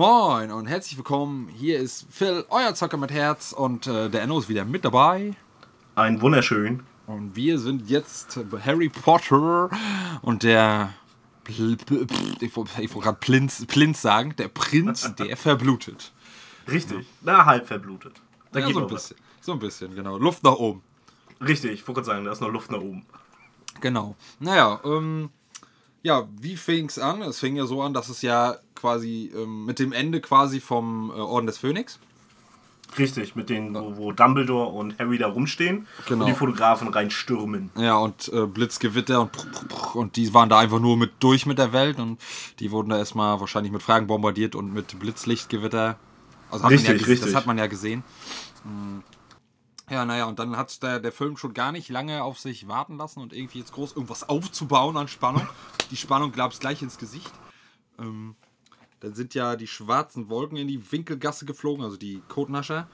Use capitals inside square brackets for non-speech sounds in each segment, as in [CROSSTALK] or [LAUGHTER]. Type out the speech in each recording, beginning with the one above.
Moin und herzlich willkommen. Hier ist Phil, euer Zocker mit Herz und äh, der Enno ist wieder mit dabei. Ein wunderschön. Und wir sind jetzt Harry Potter und der. Pl Pl ich wollte gerade Plinz, Plinz sagen, der Prinz, [LAUGHS] der verblutet. Richtig. Na, halb verblutet. Da Ja, geht so ein noch was. bisschen. So ein bisschen, genau. Luft nach oben. Richtig, ich wollte gerade sagen, da ist noch Luft nach oben. Genau. Naja, ähm, ja, wie fing es an? Es fing ja so an, dass es ja quasi ähm, mit dem Ende quasi vom äh, Orden des Phönix. Richtig, mit denen, wo, wo Dumbledore und Harry da rumstehen Genau. und die Fotografen reinstürmen. Ja, und äh, Blitzgewitter und, und die waren da einfach nur mit durch mit der Welt und die wurden da erstmal wahrscheinlich mit Fragen bombardiert und mit Blitzlichtgewitter. Also hat man ja Richtig, richtig. Das hat man ja gesehen. Mm. Ja, naja, und dann hat der, der Film schon gar nicht lange auf sich warten lassen und irgendwie jetzt groß irgendwas aufzubauen an Spannung. Die Spannung gab es gleich ins Gesicht. Ähm, dann sind ja die schwarzen Wolken in die Winkelgasse geflogen, also die Kotnascher.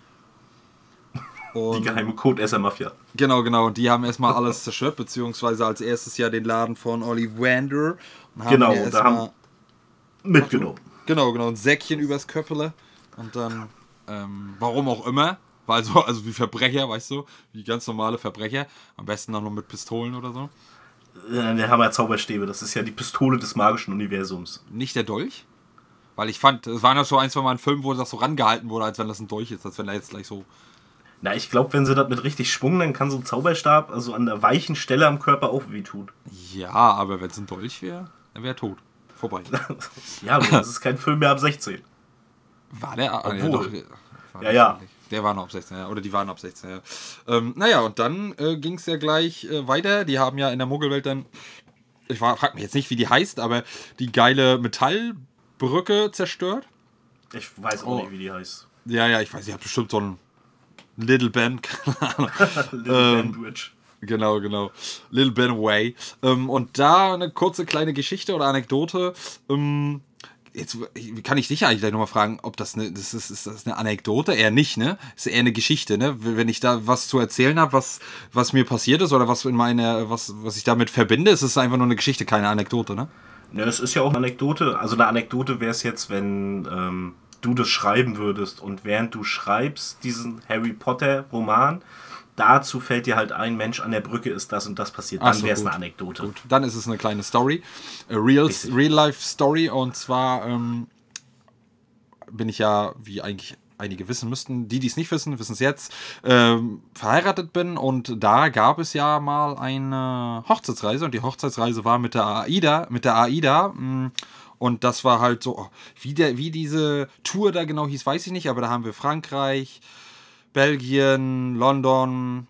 Die geheime Codesser-Mafia. Genau, genau. Und die haben erstmal alles zerstört, beziehungsweise als erstes ja den Laden von Ollivander. Und haben Genau, ja da haben- Mitgenommen. Genau, genau. Ein Säckchen übers Köppele. Und dann, ähm, warum auch immer. Weil so, also wie Verbrecher, weißt du, wie ganz normale Verbrecher. Am besten auch noch mit Pistolen oder so. Äh, Der Hammer Zauberstäbe, das ist ja die Pistole des magischen Universums. Nicht der Dolch. Weil ich fand, es waren ja so ein, zwei Mal ein Film, wo das so rangehalten wurde, als wenn das ein Dolch ist, als wenn er jetzt gleich so. Na, ich glaube, wenn sie das mit richtig Schwung, dann kann so ein Zauberstab also an der weichen Stelle am Körper auch wehtun. Ja, aber wenn es ein Dolch wäre, dann wäre er tot. Vorbei. [LAUGHS] Ja, aber das ist kein Film mehr ab 16. War der? Ah, Obwohl. doch, war Ja, ja. Der war noch ab 16, ja. Oder die waren ab 16, ja. Ähm, naja, und dann äh, ging es ja gleich äh, weiter. Die haben ja in der Muggelwelt dann, ich war- frag mich jetzt nicht, wie die heißt, aber die geile Metallbrücke zerstört. Ich weiß auch Oh. nicht, wie die heißt. Ja, ja, ich weiß, die hat bestimmt so ein Little Ben, [LAUGHS] keine Ahnung. Little Ähm, Bandwidth. Genau, genau. Little Ben Away. Ähm, und da eine kurze kleine Geschichte oder Anekdote. Ähm, jetzt kann ich dich eigentlich gleich nochmal fragen, ob das eine, das ist, ist das eine Anekdote? Eher nicht, ne? Ist eher eine Geschichte, ne? Wenn ich da was zu erzählen habe, was, was mir passiert ist oder was in meiner, was, was ich damit verbinde, ist es einfach nur eine Geschichte, keine Anekdote, ne? Ja, es ist ja auch eine Anekdote. Also eine Anekdote wäre es jetzt, wenn ähm, du das schreiben würdest und während du schreibst diesen Harry Potter Roman, dazu fällt dir halt ein Mensch an der Brücke ist das und das passiert. Dann so, wäre es eine Anekdote. Gut, dann ist es eine kleine Story. A real. Und zwar ähm, bin ich ja, wie eigentlich einige wissen müssten, die, die es nicht wissen, wissen es jetzt, ähm, verheiratet bin. Und da gab es ja mal eine Hochzeitsreise. Und die Hochzeitsreise war mit der AIDA, mit der AIDA. mh, Und das war halt so, oh, wie, der, wie diese Tour da genau hieß, weiß ich nicht, aber da haben wir Frankreich, Belgien, London,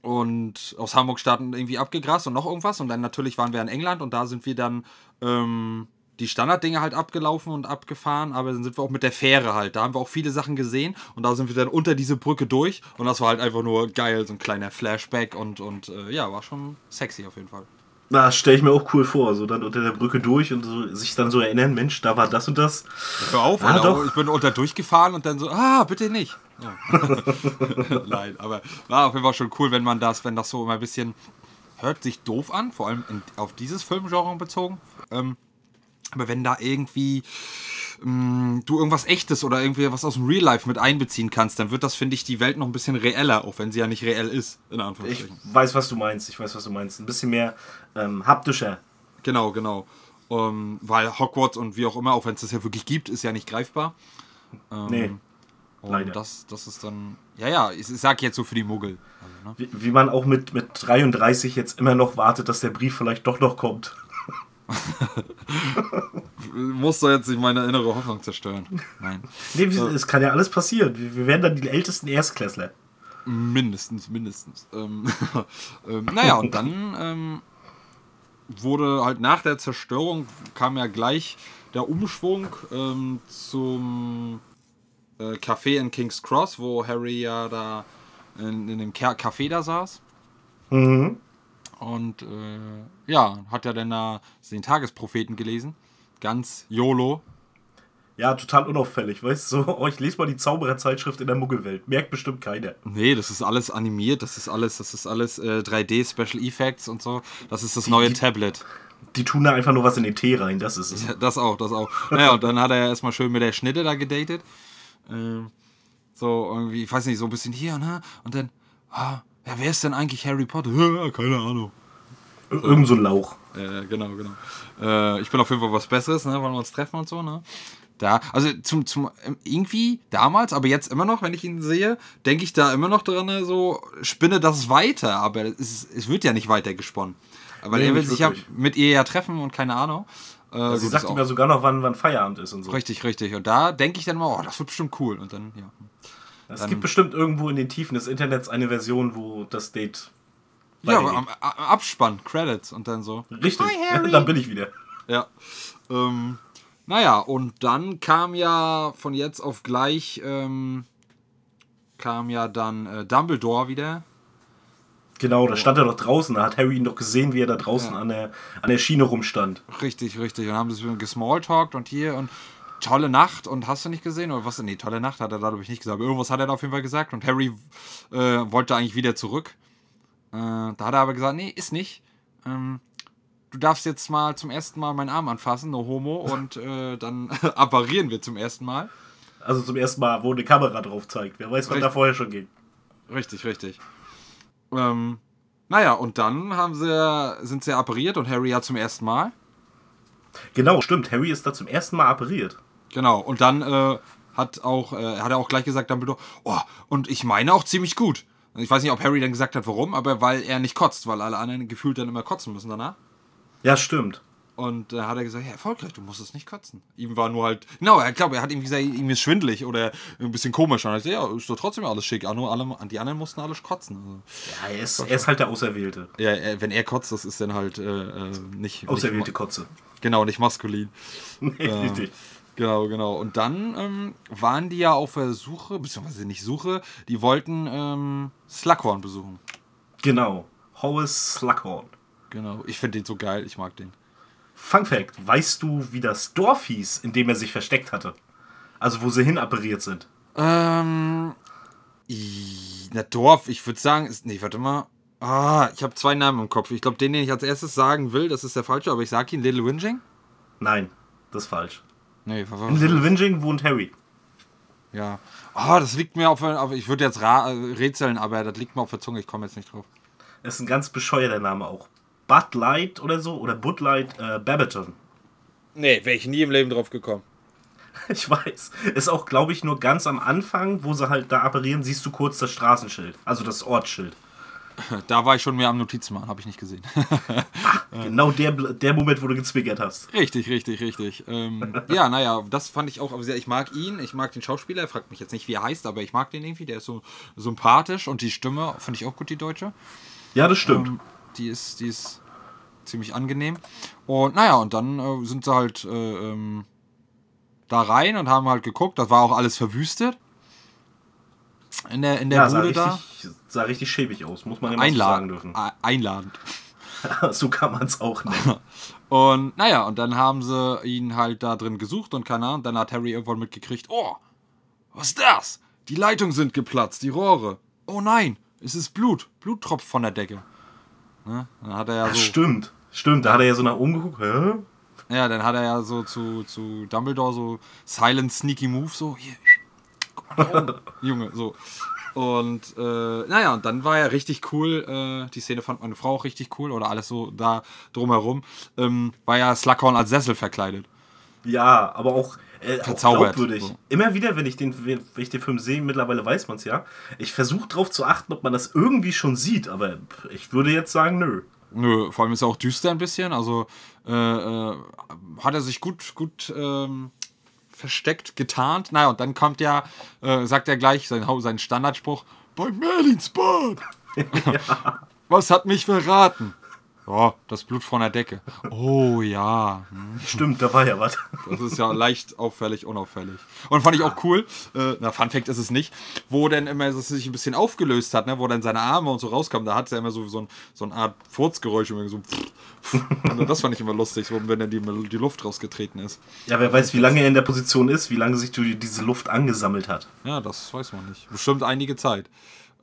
und aus Hamburg starten irgendwie abgegrast und noch irgendwas. Und dann natürlich waren wir in England und da sind wir dann ähm, die Standarddinge halt abgelaufen und abgefahren, aber dann sind wir auch mit der Fähre halt. Da haben wir auch viele Sachen gesehen und da sind wir dann unter diese Brücke durch und das war halt einfach nur geil, so ein kleiner Flashback und, und äh, ja, war schon sexy auf jeden Fall. Das stelle ich mir auch cool vor. So dann unter der Brücke durch und so, sich dann so erinnern, Mensch, da war das und das. Hör auf, Ah, doch. ich bin unter durchgefahren und dann so, ah, bitte nicht. Ja. [LAUGHS] Nein, aber war auf jeden Fall schon cool, wenn man das, wenn das so immer ein bisschen, hört sich doof an, vor allem in, auf dieses Filmgenre bezogen. Ähm, aber wenn da irgendwie ähm, du irgendwas Echtes oder irgendwie was aus dem Real Life mit einbeziehen kannst, dann wird das, finde ich, die Welt noch ein bisschen reeller, auch wenn sie ja nicht reell ist, in Ich Anführungsstrichen. weiß, was du meinst. Ich weiß, was du meinst. Ein bisschen mehr ähm, haptischer. Genau, genau. Ähm, weil Hogwarts und wie auch immer, auch wenn es das ja wirklich gibt, ist ja nicht greifbar. Ähm, Nee. Und Leider. das, das ist dann, ja, ja, ich, ich sag jetzt so für die Muggel. Also, ne? Wie, wie man auch mit, mit 33 jetzt immer noch wartet, dass der Brief vielleicht doch noch kommt. [LAUGHS] Muss doch jetzt nicht meine innere Hoffnung zerstören. Nein. Nee, wie- es kann ja alles passieren. Wir, werden dann die ältesten Erstklässler. Mindestens, mindestens. Ähm, [LAUGHS] ähm, naja, und dann ähm, wurde halt nach der Zerstörung kam ja gleich der Umschwung ähm, zum äh, Café in King's Cross, wo Harry ja da in, in dem Ca- Café da saß. Mhm. Und äh, ja, hat ja dann da den Tagespropheten gelesen. Ganz YOLO. Ja, total unauffällig, weißt du? So, [LAUGHS] oh, ich lese mal die Zaubererzeitschrift in der Muggelwelt. Merkt bestimmt keiner. Nee, das ist alles animiert, das ist alles, das ist alles äh, 3D Special Effects und so. Das ist das neue die- Tablet. Die tun da einfach nur was in den Tee rein, das ist es. Ja, das auch, das auch. Naja, und dann hat er ja erstmal schön mit der Schnitte da gedatet. Ähm, so irgendwie, ich weiß nicht, so ein bisschen hier, ne? Und dann, ah, ja, wer ist denn eigentlich Harry Potter? Ja, keine Ahnung. Ir- Irgend so ein Lauch. Äh, genau, genau. Äh, ich bin auf jeden Fall was Besseres, ne? Wollen wir uns treffen und so, ne? Da, also zum, zum, ähm, irgendwie damals, aber jetzt immer noch, wenn ich ihn sehe, denke ich da immer noch dran, ne, so, spinne das weiter, aber es, es wird ja nicht weiter gesponnen. Weil Nee, er will sich ja mit ihr ja treffen und keine Ahnung. Äh, Sie gut, sagt ihm ja sogar noch, wann, wann Feierabend ist und so. Richtig, richtig. Und da denke ich dann mal, oh, das wird bestimmt cool. Und dann, ja. Es gibt bestimmt irgendwo in den Tiefen des Internets eine Version, wo das Date. Ja, aber am am Abspann, Credits und dann so. Richtig, [LAUGHS] dann bin ich wieder. Ja. Ähm, naja, und dann kam ja von jetzt auf gleich, ähm, kam ja dann äh, Dumbledore wieder. Genau, da stand er doch draußen, da hat Harry ihn doch gesehen, wie er da draußen Ja. an, der, an der Schiene rumstand. Richtig, richtig. Und haben sie gesmalltalkt und hier und tolle Nacht und hast du nicht gesehen? Oder was? Nee, tolle Nacht hat er da, glaube ich, nicht gesagt. Irgendwas hat er da auf jeden Fall gesagt. Und Harry äh, wollte eigentlich wieder zurück. Äh, da hat er aber gesagt, nee, ist nicht. Ähm, du darfst jetzt mal zum ersten Mal meinen Arm anfassen, no homo. Und äh, dann [LAUGHS] apparieren wir zum ersten Mal. Also zum ersten Mal, wo eine Kamera drauf zeigt. Wer weiß, was da vorher schon ging. Richtig, richtig. Ähm, naja, und dann haben sie, sind sie appariert und Harry ja zum ersten Mal. Genau, stimmt. Harry ist da zum ersten Mal appariert. Genau, und dann äh, hat auch, äh, hat er auch gleich gesagt, Dumbledore, oh, und ich meine auch ziemlich gut. Ich weiß nicht, ob Harry dann gesagt hat, warum, aber weil er nicht kotzt, weil alle anderen gefühlt dann immer kotzen müssen danach. Ja, stimmt. Und da hat er gesagt, ja, erfolgreich, du musst es nicht kotzen. Ihm war nur halt, genau, er glaube, er hat irgendwie gesagt, ihm ist schwindelig oder ein bisschen komisch. Und er hat gesagt, ja, ist doch trotzdem alles schick. Nur alle, die anderen mussten alles kotzen. Also, Ja, er ist, er ist halt der Auserwählte. ja, er, wenn er kotzt, das ist dann halt äh, äh, nicht, Auserwählte nicht Kotze. Genau, nicht maskulin. [LAUGHS] Nee, richtig. Genau, genau. Und dann ähm, waren die ja auf der Suche, beziehungsweise nicht Suche, die wollten ähm, Slughorn besuchen. Genau. Horace Slughorn. Genau. Ich finde den so geil, ich mag den. Fun Fact: Weißt du, wie das Dorf hieß, in dem er sich versteckt hatte? Also, wo sie hin appariert sind. Ähm. Na, Dorf, ich würde sagen, ist. Nee, warte mal. Ah, ich habe zwei Namen im Kopf. Ich glaube, den, den ich als erstes sagen will, das ist der falsche, aber ich sage ihn Little Whinging. Nein, das ist falsch. Nee, In Little Whinging wohnt Harry. Ja. Ah, das liegt mir auf. auf ich würde jetzt ra äh, rätseln, aber das liegt mir auf der Zunge, ich komme jetzt nicht drauf. Das ist ein ganz bescheuerter Name auch. Bud Light oder so, oder Bud Light äh, Babbington. Nee, wäre ich nie im Leben drauf gekommen. [LAUGHS] Ich weiß. Ist auch, glaube ich, nur ganz am Anfang, wo sie halt da apparieren, siehst du kurz das Straßenschild. Also das Ortsschild. [LAUGHS] Da war ich schon mehr am Notizen machen, habe ich nicht gesehen. [LAUGHS] Genau der, der Moment, wo du gezwickert hast. richtig, richtig, richtig. Ähm, [LAUGHS] ja, naja, das fand ich auch sehr. Ich mag ihn, ich mag den Schauspieler. Er fragt mich jetzt nicht, wie er heißt, aber ich mag den irgendwie. Der ist so sympathisch und die Stimme finde ich auch gut, die deutsche. Ja, das stimmt. Ähm, die ist, die ist ziemlich angenehm. Und naja, und dann äh, sind sie halt äh, ähm, da rein und haben halt geguckt. Das war auch alles verwüstet. In der, in der ja, sah Bude da. richtig, sah richtig schäbig aus, muss man immer so sagen dürfen. Einladend. [LAUGHS] so kann man es auch nennen. [LAUGHS] Und naja, und dann haben sie ihn halt da drin gesucht und keine Ahnung. Dann hat Harry irgendwann mitgekriegt: Oh, was ist das? Die Leitungen sind geplatzt, die Rohre. Oh nein, es ist Blut. Blut tropft von der Decke. Ne? Dann hat er ja Ja, so. stimmt. Stimmt, da hat er ja so nach oben geguckt. Hä? Ja, dann hat er ja so zu, zu Dumbledore so silent sneaky move so hier. Oben, [LAUGHS] Junge, so. Und äh, naja, und dann war ja richtig cool, äh, die Szene fand meine Frau auch richtig cool oder alles so da drumherum, ähm, war ja Slughorn als Sessel verkleidet. Ja, aber auch, äh, auch Verzaubert. glaubwürdig. So. Immer wieder, wenn ich, den, wenn ich den Film sehe, mittlerweile weiß man es ja. Ich versuche darauf zu achten, ob man das irgendwie schon sieht, aber ich würde jetzt sagen, nö. Nö, vor allem ist er auch düster ein bisschen, also äh, äh, hat er sich gut, gut ähm, versteckt, getarnt. Naja, und dann kommt ja, äh, sagt er gleich sein, Hau- seinen Standardspruch, bei Merlins Bad. [LAUGHS] Was hat mich verraten? Ja, das Blut von der Decke. Oh ja. Hm. Stimmt, da war ja was. Das ist ja leicht auffällig, unauffällig. Und fand ich auch cool, äh, na, Fun Fact ist es nicht, wo dann immer es sich ein bisschen aufgelöst hat, ne, wo dann seine Arme und so rauskamen, da hat er immer so, so, ein, so eine Art Furzgeräusch, irgendwie so und das fand ich immer lustig, so, wenn dann die, die Luft rausgetreten ist. Ja, wer weiß, wie lange er in der Position ist, wie lange sich die- diese Luft angesammelt hat. Ja, das weiß man nicht. Bestimmt einige Zeit.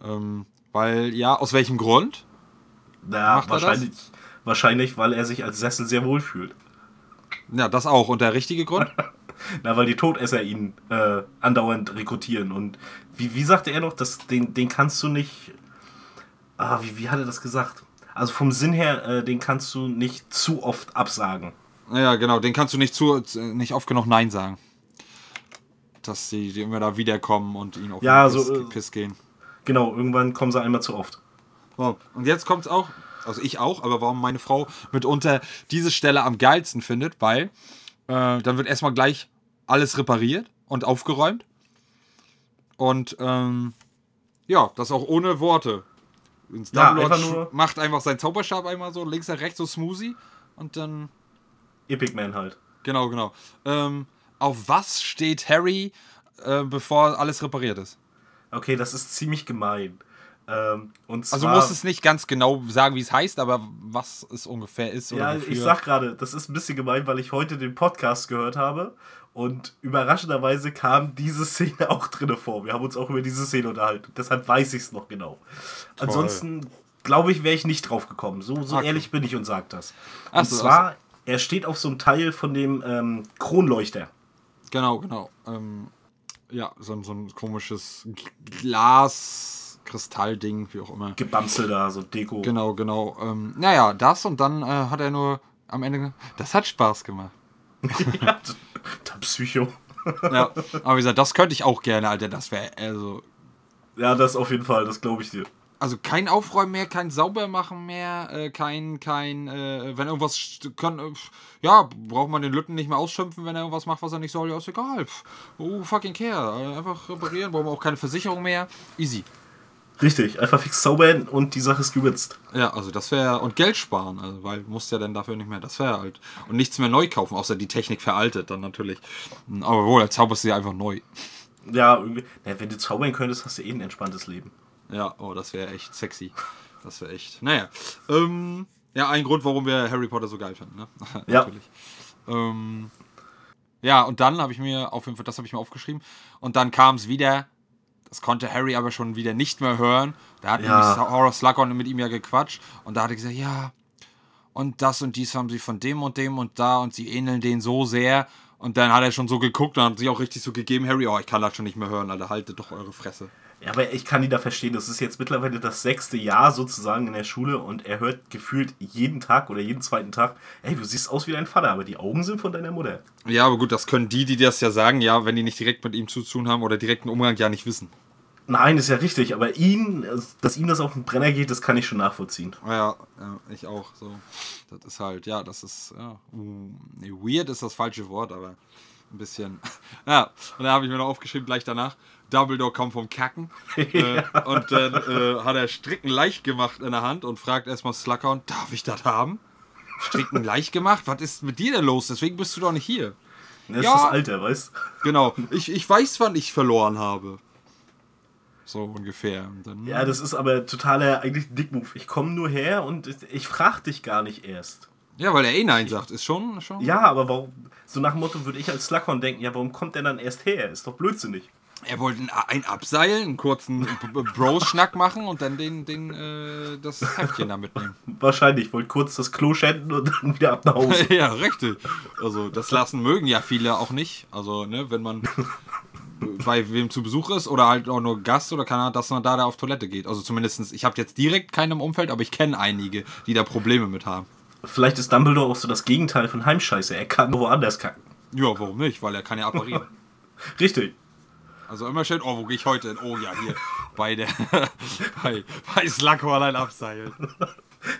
Ähm, weil, ja, aus welchem Grund? Na, Macht das? wahrscheinlich, wahrscheinlich, weil er sich als Sessel sehr wohl fühlt. Ja, das auch. Und der richtige Grund? [LAUGHS] Na, weil die Todesser ihn äh, andauernd rekrutieren. Und wie, wie sagte er noch, das, den, den kannst du nicht. Ah, wie, wie hat er das gesagt? Also vom Sinn her, äh, den kannst du nicht zu oft absagen. Ja, genau, den kannst du nicht zu nicht oft genug Nein sagen. Dass die, die immer da wiederkommen und ihn auf Ja, den Piss, so, äh, Piss gehen. Genau, irgendwann kommen sie einmal zu oft. Und jetzt kommt es auch, also ich auch, aber warum meine Frau mitunter diese Stelle am geilsten findet, weil äh, dann wird erstmal gleich alles repariert und aufgeräumt. Und ähm, ja, das auch ohne Worte. Ins Ja, einfach macht einfach seinen Zauberstab einmal so, links nach rechts so smoothie und dann Epic Man halt. Genau, genau. Ähm, auf was steht Harry, äh, bevor alles repariert ist? Okay, das ist ziemlich gemein. Ähm, und zwar, Also du musst es nicht ganz genau sagen, wie es heißt, aber was es ungefähr ist Ja, wofür. ich sag gerade, das ist ein bisschen gemein, weil ich heute den Podcast gehört habe und überraschenderweise kam diese Szene auch drinne vor. Wir haben uns auch über diese Szene unterhalten. Deshalb weiß ich es noch genau. Ansonsten glaube ich, wäre ich nicht drauf gekommen. So, so Okay. ehrlich bin ich und sag das. Und so, zwar, er steht auf so einem Teil von dem ähm, Kronleuchter. Genau, genau. Ähm, ja, so, so ein komisches Glas, Kristallding, wie auch immer. Gebamsel da, so Deko. Genau, genau. Ähm, naja, das und dann äh, hat er nur am Ende. Das hat Spaß gemacht. [LAUGHS] ja, der Psycho. [LAUGHS] Ja, aber wie gesagt, das könnte ich auch gerne, Alter. Das wäre also. Ja, das auf jeden Fall, das glaube ich dir. Also kein Aufräumen mehr, kein Saubermachen mehr, äh, kein, kein, äh, wenn irgendwas kann, äh, ja, braucht man den Lütten nicht mehr ausschimpfen, wenn er irgendwas macht, was er nicht soll, ja, ist egal. Oh, fucking care. Äh, Einfach reparieren, brauchen wir auch keine Versicherung mehr. Easy. Richtig, einfach fix zaubern und die Sache ist gewürzt. Ja, also das wäre, und Geld sparen, also, weil du musst ja dann dafür nicht mehr, das wäre halt. Und nichts mehr neu kaufen, außer die Technik veraltet dann natürlich. Aber wohl, dann zauberst du ja einfach neu. Ja, irgendwie. Na, wenn du zaubern könntest, hast du eh ein entspanntes Leben. Ja, oh, das wäre echt sexy. Das wäre echt. Naja. Ähm, ja, ein Grund, warum wir Harry Potter so geil finden, ne? [LAUGHS] Ja. Natürlich. Ähm, ja, und dann habe ich mir, auf jeden Fall, das habe ich mir aufgeschrieben. Und dann kam es wieder. Das konnte Harry aber schon wieder nicht mehr hören. Da hat Ja. nämlich Horace Slughorn mit ihm ja gequatscht. Und da hat er gesagt, ja, und das und dies haben sie von dem und dem und da und sie ähneln denen so sehr. Und dann hat er schon so geguckt und hat sich auch richtig so gegeben, Harry, oh, ich kann das schon nicht mehr hören, Alter, haltet doch eure Fresse. Ja, aber ich kann ihn da verstehen. Das ist jetzt mittlerweile das sechste Jahr sozusagen in der Schule und er hört gefühlt jeden Tag oder jeden zweiten Tag, ey, du siehst aus wie dein Vater, aber die Augen sind von deiner Mutter. Ja, aber gut, das können die, die das ja sagen, ja, wenn die nicht direkt mit ihm zu tun haben oder direkten Umgang, ja nicht wissen. Nein, ist ja richtig, aber ihn, dass ihm das auf den Brenner geht, das kann ich schon nachvollziehen. Ja, ja ich auch. So, das ist halt, ja, das ist, ja, nee, weird ist das falsche Wort, aber ein bisschen. [LAUGHS] Ja, und dann habe ich mir noch aufgeschrieben, gleich danach, Dumbledore kommt vom Kacken. [LAUGHS] äh, und dann äh, hat er Stricken leicht gemacht in der Hand und fragt erstmal Slughorn, darf ich das haben? Stricken leicht gemacht? Was ist mit dir denn los? Deswegen bist du doch nicht hier. Das ist Ja. das Alter, weißt Genau, ich, ich weiß, wann ich verloren habe. So ungefähr. Und dann, Ja, das ist aber totaler eigentlich Dickmove. Ich komme nur her und ich frag dich gar nicht erst. ja, weil er eh Nein sagt. Ist schon. schon Ja, aber warum, so nach dem Motto würde ich als Slughorn denken, ja, warum kommt der dann erst her? Ist doch blödsinnig. Er wollte ein, Abseilen, einen kurzen Bros-Schnack machen und dann den, den, äh, das Heftchen da mitnehmen. [LAUGHS] Wahrscheinlich, wollte kurz das Klo schänden und dann wieder ab nach Hause. [LAUGHS] ja, richtig. Also, das lassen mögen ja viele auch nicht. Also, ne, wenn man [LAUGHS] bei wem zu Besuch ist oder halt auch nur Gast oder keine Ahnung, dass man da, da auf Toilette geht. Also, zumindestens ich habe jetzt direkt keinen im Umfeld, aber ich kenne einige, die da Probleme mit haben. Vielleicht ist Dumbledore auch so das Gegenteil von Heimscheiße. Er kann woanders kacken. Ja, warum nicht? Weil er kann ja apparieren. Richtig. Also immer schön, oh, wo gehe ich heute hin? Oh ja, hier bei der [LAUGHS] bei, bei Slughorn abseilen.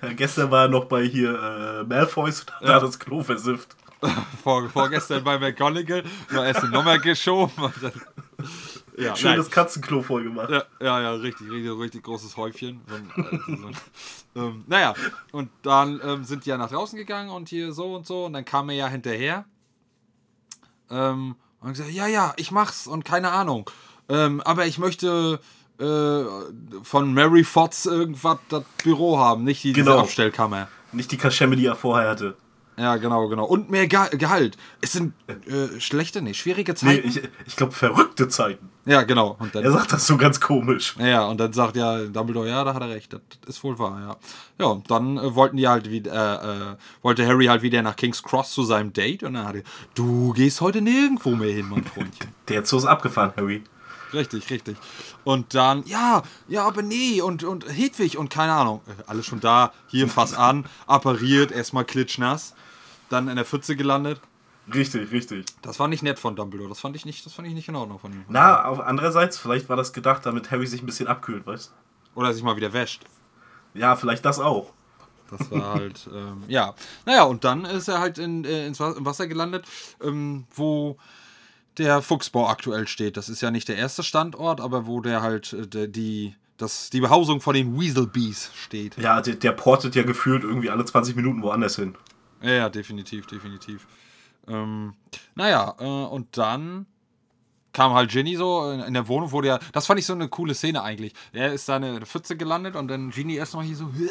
Ja, gestern war er noch bei hier äh, Malfoys und hat Ja. da das Klo versifft. [LAUGHS] Vor, vorgestern bei McGonagall, nur erst die Nummer geschoben. Und [LAUGHS] Ja, Schönes nein. Katzenklo voll gemacht. Ja, ja, ja, richtig, richtig, richtig großes Häufchen. Ein, äh, ein, ähm, naja, und dann ähm, sind die ja nach draußen gegangen und hier so und so und dann kam er ja hinterher. Ähm, und gesagt, ja, ja, ich mach's und keine Ahnung. Ähm, aber ich möchte äh, von Mary Fotz irgendwas das Büro haben, nicht die, Genau. Abstellkammer. Nicht die Kaschemme, die er vorher hatte. Ja, genau, genau. Und mehr Ge Gehalt. Es sind äh, schlechte, nee, schwierige Nee, Zeiten. ich, ich glaube, verrückte Zeiten. ja, genau. Und dann, Er sagt das so ganz komisch. Ja, und dann sagt ja Dumbledore, ja, da hat er recht, das ist wohl wahr, ja. Ja, und dann äh, wollten die halt wieder, äh, äh, wollte Harry halt wieder nach King's Cross zu seinem Date und dann hat er, du gehst heute nirgendwo mehr hin, mein Freundchen. [LAUGHS] Der Zoo ist abgefahren, Harry. richtig, richtig. Und dann, ja, ja, aber nee, und, und Hedwig und keine Ahnung, äh, alles schon da, hier fass an, appariert, erstmal klitschnass, dann in der Pfütze gelandet. Richtig, richtig. Das war nicht nett von Dumbledore, das fand ich nicht, das fand ich nicht in Ordnung von ihm. Na, auf andererseits, vielleicht war das gedacht, damit Harry sich ein bisschen abkühlt, weißt Oder sich mal wieder wäscht. Ja, vielleicht das auch. Das war halt, [LAUGHS] ähm, ja. Naja, und dann ist er halt in, äh, ins Wasser gelandet, ähm, wo der Fuchsbau aktuell steht. Das ist ja nicht der erste Standort, aber wo der halt äh, der, die, das, die Behausung von den Weaselbees steht. Ja, der, der portet ja gefühlt irgendwie alle 20 Minuten woanders hin. Ja, ja, definitiv, definitiv. Ähm, naja, äh, und dann kam halt Ginny so in, in der Wohnung, wo der, das fand ich so eine coole Szene eigentlich. Er ist da in der Pfütze gelandet und dann Ginny erstmal hier so, "Hä?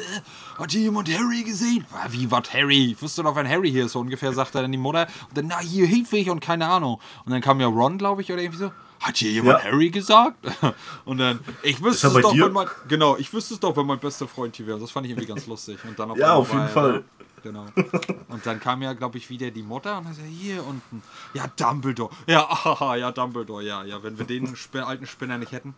hat hier jemand Harry gesehen? Ah, Wie, was Harry? Ich wusste doch, wenn Harry hier ist, so ungefähr, sagt er dann die Mutter. Und dann, na, hier Hedwig und keine Ahnung. Und dann kam ja Ron, glaube ich, oder irgendwie so. Hat hier jemand Ja. Harry gesagt? [LAUGHS] Und dann, ich wüsste es doch, dir? wenn mein, genau, ich wüsste es doch, wenn mein bester Freund hier wäre. Das fand ich irgendwie ganz lustig. Und dann Ja, einmal auf jeden Fall. da. Genau. Und dann kam ja, glaube ich, wieder die Mutter und dann sagt, hier unten. Ja, Dumbledore. Ja, [LAUGHS] aha, ja, Dumbledore. Ja, ja, wenn wir den alten Spinner nicht hätten.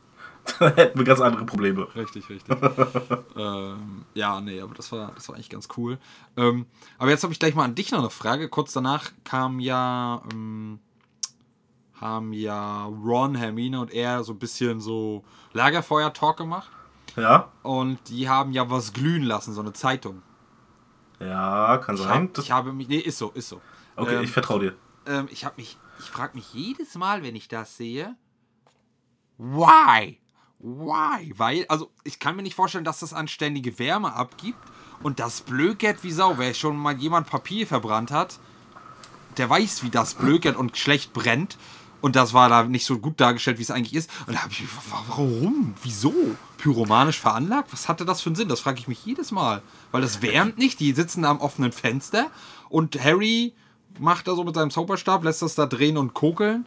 Da hätten wir ganz andere Probleme. Richtig, richtig. [LAUGHS] ähm, ja, nee, aber das war, das war eigentlich ganz cool. Ähm, aber jetzt habe ich gleich mal an dich noch eine Frage. Kurz danach kam ja, ähm, haben ja Ron, Hermine und er so ein bisschen so Lagerfeuer-Talk gemacht. Ja? Und die haben ja was glühen lassen, so eine Zeitung. Ja, kann Ich, sein. hab, ich habe mich, nee, ist so, ist so. okay, ähm, ich vertraue dir. ähm, ich habe mich, ich frage mich jedes Mal, wenn ich das sehe, why? Why? Weil, also ich kann mir nicht vorstellen, dass das anständige Wärme abgibt und das blökert wie Sau. Wer schon mal jemand Papier verbrannt hat, der weiß, wie das blökert und schlecht brennt. Und das war da nicht so gut dargestellt, wie es eigentlich ist. Und da habe ich, wa- warum? Wieso? Pyromanisch veranlagt? Was hatte das für einen Sinn? Das frage ich mich jedes Mal. Weil das wärmt nicht. Die sitzen da am offenen Fenster und Harry macht da so mit seinem Zauberstab, lässt das da drehen und kokeln.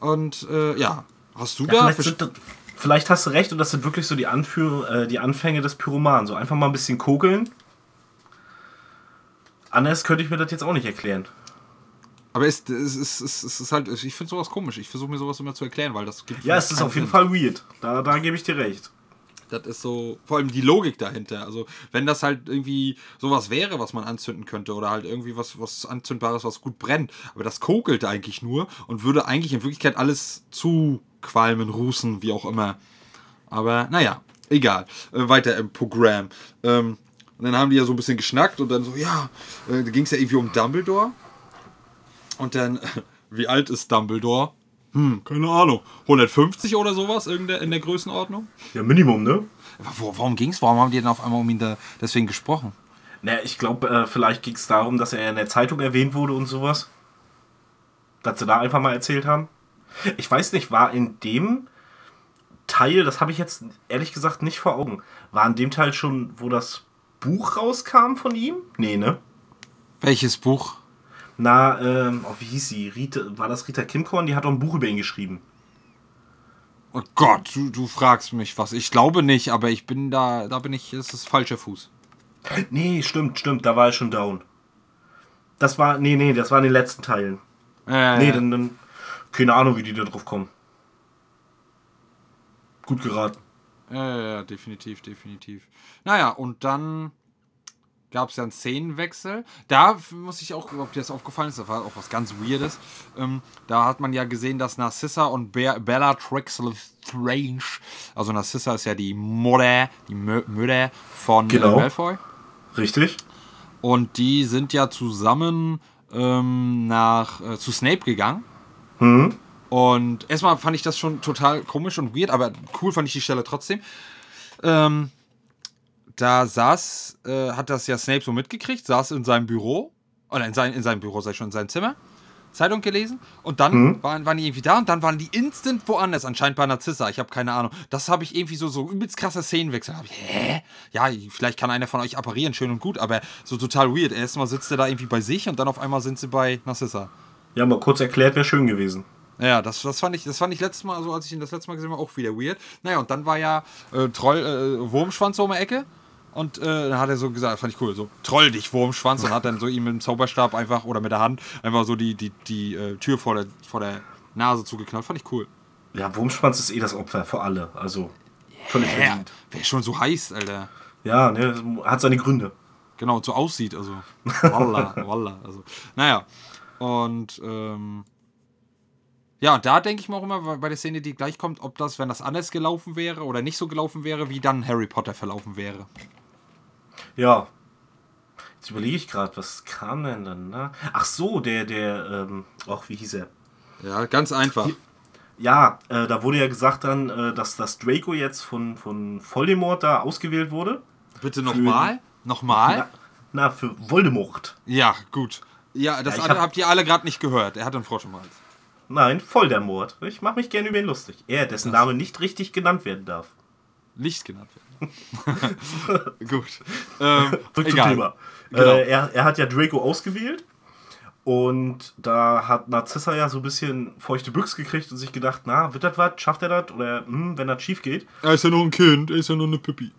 Und äh, ja, hast du Ja, da. vielleicht, vielleicht hast du recht und das sind wirklich so die, Anführ äh, die Anfänge des Pyromanen. So einfach mal ein bisschen kokeln. Anders könnte ich mir das jetzt auch nicht erklären. Aber es, es, es, es, es ist halt, ich finde sowas komisch. Ich versuche mir sowas immer zu erklären, weil das gibt Ja, es ist auf jeden. Fall weird. Da, da gebe ich dir recht. Das ist so, vor allem die Logik dahinter. Also, wenn das halt irgendwie sowas wäre, was man anzünden könnte, oder halt irgendwie was, was Anzündbares, was gut brennt, aber das kokelt eigentlich nur und würde eigentlich in Wirklichkeit alles zuqualmen, rußen, wie auch immer. Aber naja, egal. Äh, weiter im Programm. Ähm, und dann haben die ja so ein bisschen geschnackt und dann so, ja, äh, da ging es ja irgendwie um Dumbledore. Und dann, [LAUGHS] wie alt ist Dumbledore? Hm, keine Ahnung. 150 oder sowas in der, in der Größenordnung? Ja, Minimum, ne? Wo, warum ging's? Warum haben die denn auf einmal um ihn da deswegen gesprochen? Naja, ich glaube, äh, vielleicht ging es darum, dass er in der Zeitung erwähnt wurde und sowas. Dass sie da einfach mal erzählt haben. Ich weiß nicht, war in dem Teil, das habe ich jetzt ehrlich gesagt nicht vor Augen, war in dem Teil schon, wo das Buch rauskam von ihm? Nee, ne? Welches Buch? Na, ähm, oh, wie hieß sie? Rita, war das Rita Kimkorn? Die hat doch ein Buch über ihn geschrieben. Oh Gott, du, du fragst mich was. Ich glaube nicht, aber ich bin da, da bin ich, das ist falscher Fuß. Nee, stimmt, stimmt, da war er schon down. Das war, nee, nee, das war in den letzten Teilen. Äh, Nee, dann, dann, keine Ahnung, wie die da drauf kommen. Gut geraten. Ja, ja, ja, definitiv, definitiv. Naja, und dann gab es ja einen Szenenwechsel. Da muss ich auch, ob dir das aufgefallen ist, das war auch was ganz Weirdes. Ähm, da hat man ja gesehen, dass Narcissa und Be Bellatrix Strange, also Narcissa ist ja die Mutter, die Mutter von Genau. Malfoy. Richtig? Und die sind ja zusammen ähm, nach äh, zu Snape gegangen. Hm? Und erstmal fand ich das schon total komisch und weird, aber cool fand ich die Stelle trotzdem. Ähm, da saß, äh, hat das ja Snape so mitgekriegt, saß in seinem Büro, oder in, sein, in seinem Büro, ich schon, in seinem Zimmer, Zeitung gelesen und dann Mhm. waren, waren die irgendwie da und dann waren die instant woanders, anscheinend bei Narzissa, ich habe keine Ahnung. Das habe ich irgendwie so, so übelst krasser Szenenwechsel. Hab ich, hä? Ja, vielleicht kann einer von euch apparieren, schön und gut, aber so total weird. Erstmal sitzt er da irgendwie bei sich und dann auf einmal sind sie bei Narzissa. Ja, mal kurz erklärt, wäre schön gewesen. Ja, das, das fand ich, das fand ich letztes Mal, also als ich ihn das letzte Mal gesehen habe, auch wieder weird. Naja, und dann war ja äh, Troll, äh, Wurmschwanz so um die Ecke. Und äh, dann hat er so gesagt, fand ich cool, so troll dich, Wurmschwanz, und hat dann so ihm mit dem Zauberstab einfach oder mit der Hand einfach so die, die, die äh, Tür vor der, vor der Nase zugeknallt. Fand ich cool. Ja, Wurmschwanz ist eh das Opfer für alle. Also, völlig Ja, verdient. wer schon so heiß, Alter. Ja, ne, hat seine Gründe. Genau, und so aussieht, also. [LAUGHS] Walla, walla. Also, naja. Und, ähm, ja, und da denke ich mir auch immer bei der Szene, die gleich kommt, ob das, wenn das anders gelaufen wäre oder nicht so gelaufen wäre, wie dann Harry Potter verlaufen wäre. Ja. Jetzt überlege ich gerade, was kam denn dann? Ne? Ach so, der, der, ähm, ach, wie hieß er? Ja, ganz einfach. Ja, äh, da wurde ja gesagt dann, äh, dass das Draco jetzt von, von Voldemort da ausgewählt wurde. Bitte nochmal? Nochmal? Na, na, für Voldemort. Ja, gut. Ja, das Ja, hab- habt ihr alle gerade nicht gehört. Er hat einen Frosch im Hals. Nein, Voldemort. Ich mache mich gerne über ihn lustig. Er, dessen Name nicht richtig genannt werden darf. Licht genannt werden. [LAUGHS] gut. Ähm, Zurück zum egal. Thema. Genau. Äh, er, er hat ja Draco ausgewählt. Und da hat Narzissa ja so ein bisschen feuchte Büchs gekriegt und sich gedacht, na, wird das was? Schafft er das? Oder hm, wenn das schief geht? Er ist ja nur ein Kind, er ist ja nur eine Pippi.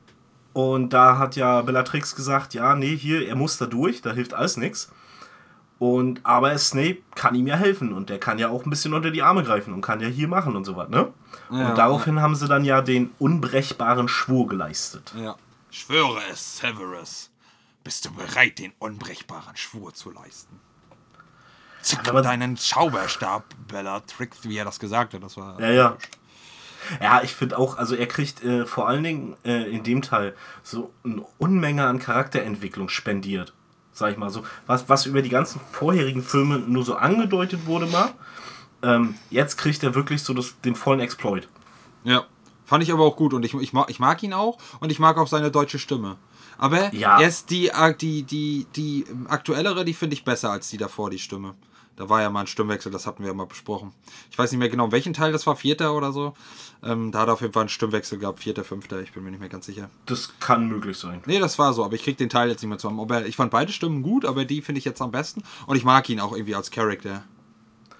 Und da hat ja Bellatrix gesagt, ja, nee, hier, er muss da durch, da hilft alles nichts. Und aber Snape kann ihm ja helfen und der kann ja auch ein bisschen unter die Arme greifen und kann ja hier machen und so was, ne? Ja. und daraufhin haben sie dann ja den unbrechbaren Schwur geleistet. Ja. Schwöre es, Severus. Bist du bereit, den unbrechbaren Schwur zu leisten? Wenn man- deinen Schauberstab, Bellatrix, wie er das gesagt hat. Das war. Ja, ja. Ja, ich finde auch, also er kriegt äh, vor allen Dingen äh, in dem Teil so eine Unmenge an Charakterentwicklung spendiert. Sag ich mal so. Was, was über die ganzen vorherigen Filme nur so angedeutet wurde mal. Ähm, jetzt kriegt er wirklich so das, den vollen Exploit. Ja. Fand ich aber auch gut und ich, ich, mag, ich mag ihn auch und ich mag auch seine deutsche Stimme. Aber Ja. erst die, die, die, die aktuellere, die finde ich besser als die davor, die Stimme. Da war ja mal ein Stimmwechsel, das hatten wir ja mal besprochen. Ich weiß nicht mehr genau, welchen Teil das war, vierter oder so. Ähm, da hat er auf jeden Fall einen Stimmwechsel gehabt, vierter, fünfter, ich bin mir nicht mehr ganz sicher. Das kann möglich sein. Nee, das war so, aber ich krieg den Teil jetzt nicht mehr zusammen. Aber ich fand beide Stimmen gut, aber die finde ich jetzt am besten. Und ich mag ihn auch irgendwie als Charakter.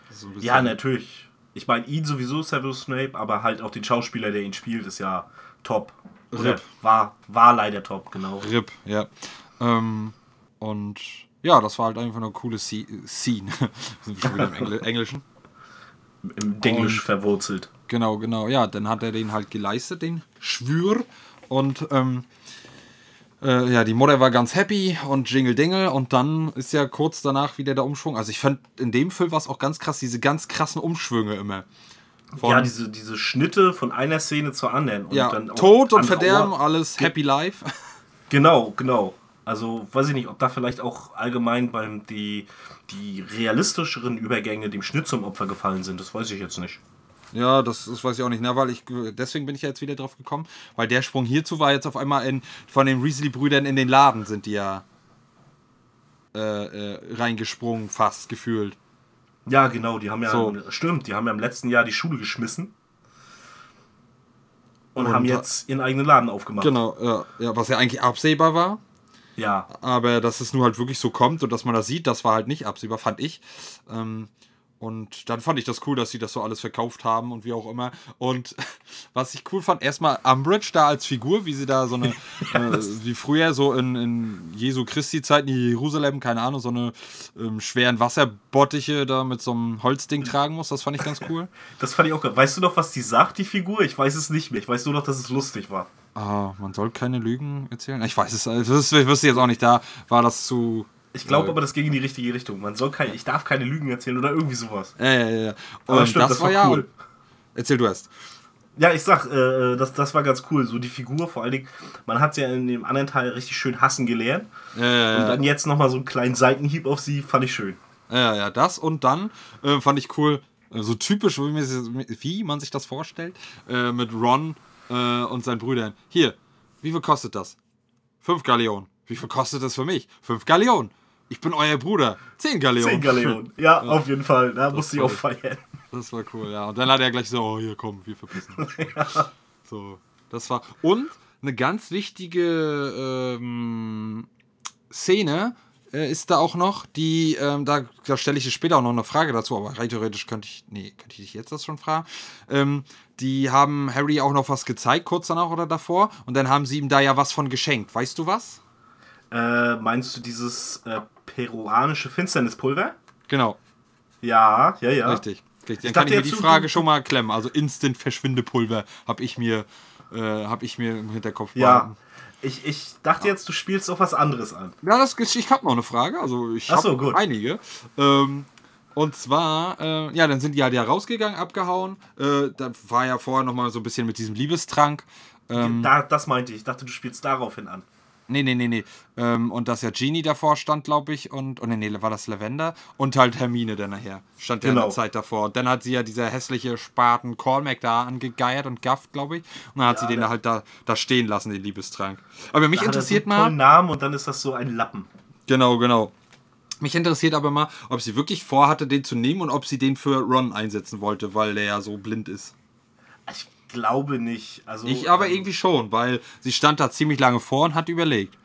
So Ja, natürlich. Ich meine, ihn sowieso, Severus Snape, aber halt auch den Schauspieler, der ihn spielt, ist ja top. Oder Rip. war, war leider top, genau. RIP, ja. Ähm, und ja, das war halt einfach eine coole Se Scene. [LAUGHS] Wir sind schon wieder im Engl Englischen. Im Denglisch Und- verwurzelt. Genau, genau. Ja, dann hat er den halt geleistet, den Schwür. Und ähm, äh, ja, die Mutter war ganz happy und Jingle Dingle. Und dann ist ja kurz danach wieder der Umschwung. Also ich fand, in dem Film war es auch ganz krass, diese ganz krassen Umschwünge immer. Von, ja, diese, diese Schnitte von einer Szene zur anderen. Und ja, Tod und Verderben, Ohr- alles Happy Life. [LAUGHS] Genau, genau. Also weiß ich nicht, ob da vielleicht auch allgemein beim die, die realistischeren Übergänge dem Schnitt zum Opfer gefallen sind. Das weiß ich jetzt nicht. Ja, das, das weiß ich auch nicht, ne, weil ich deswegen bin ich ja jetzt wieder drauf gekommen, weil der Sprung hierzu war jetzt auf einmal in von den Weasley-Brüdern in den Laden sind die ja äh, äh, reingesprungen, fast gefühlt. Ja, genau, die haben ja, So. stimmt, die haben ja im letzten Jahr die Schule geschmissen. Und, Und haben ha- jetzt ihren eigenen Laden aufgemacht. Genau, ja, ja, was ja eigentlich absehbar war, Ja, aber dass es nur halt wirklich so kommt und dass man das sieht, das war halt nicht absehbar, fand ich. Ähm, und dann fand ich das cool, dass sie das so alles verkauft haben und wie auch immer. Und [LAUGHS] was ich cool fand, erstmal Umbridge da als Figur, wie sie da so eine, [LAUGHS] äh, wie früher so in, in Jesu Christi Zeiten in Jerusalem, keine Ahnung, so eine ähm, schweren Wasserbottiche da mit so einem Holzding [LAUGHS] tragen muss. Das fand ich ganz cool. das fand ich auch geil. Weißt du noch, was die sagt, die Figur? Ich weiß es nicht mehr. Ich weiß nur noch, dass es lustig war. Ah, man soll keine Lügen erzählen. Ich weiß es, das wüsste jetzt auch nicht. Da war das zu. Ich glaube äh, aber, das ging in die richtige Richtung. Man soll keine, ich darf keine Lügen erzählen oder irgendwie sowas. Ja, ja, ja. Aber Und stimmt, das, das war ja. cool. Und, erzähl du erst. Ja, ich sag, äh, das, das war ganz cool. So die Figur, vor allen Dingen, man hat ja in dem anderen Teil richtig schön hassen gelernt. Ja, ja, Und ja. dann jetzt nochmal so einen kleinen Seitenhieb auf sie, fand ich schön. Ja, ja, das und dann äh, fand ich cool, äh, so typisch, wie, man sich das vorstellt, äh, mit Ron äh, und seinen Brüdern. Hier, wie viel kostet das? Fünf Galeonen. Wie viel kostet das für mich? Fünf Galeonen. Ich bin euer Bruder. Zehn Galeonen. 10 Galeonen. [LAUGHS] Ja, auf jeden Fall. Da musste ich auch feiern. Das war cool, ja. Und dann hat er gleich so, oh, hier komm, wir verpissen uns. [LAUGHS] So, das war. Und eine ganz wichtige ähm, Szene äh, ist da auch noch, die, ähm, da, da stelle ich dir später auch noch eine Frage dazu, aber rein theoretisch könnte ich, nee, könnte ich dich jetzt das schon fragen. Ähm, die haben Harry auch noch was gezeigt, kurz danach oder davor, und dann haben sie ihm da ja was von geschenkt. Weißt du was? Äh, meinst du dieses äh, peruanische Finsternispulver? Genau, Ja, ja, ja. richtig. richtig. Dann Ich kann ich mir die Frage schon mal klemmen. Also Instant Verschwindepulver habe ich mir, äh, habe ich mir im Hinterkopf Ja. Ich, ich dachte jetzt, du spielst auf was anderes an. Ja, das, ich habe noch eine Frage. Also ich so, habe gut. einige. Ähm, und zwar, äh, ja, dann sind die halt ja rausgegangen, abgehauen. Äh, da war ja vorher noch mal so ein bisschen mit diesem Liebestrank. Ähm, Da, das meinte ich. Ich dachte, du spielst daraufhin an. Nee, nee, nee, nee. Ähm, und dass ja Genie davor stand, glaube ich. Und, und nee, nee, war das Lavender. Und halt Hermine dann nachher. Stand ja in Genau. der Zeit davor. Und dann hat sie ja dieser hässliche Spaten Cormac da angegeiert und gafft, glaube ich. Und dann hat sie den da halt da, da stehen lassen, den Liebestrank. Aber mich Da hat er interessiert so einen mal. Namen und dann ist das so ein Lappen. Genau, genau. Mich interessiert aber mal, ob sie wirklich vorhatte, den zu nehmen und ob sie den für Ron einsetzen wollte, weil der ja so blind ist. Ich glaube nicht. Also, Ich aber ähm, irgendwie schon, weil sie stand da ziemlich lange vor und hat überlegt.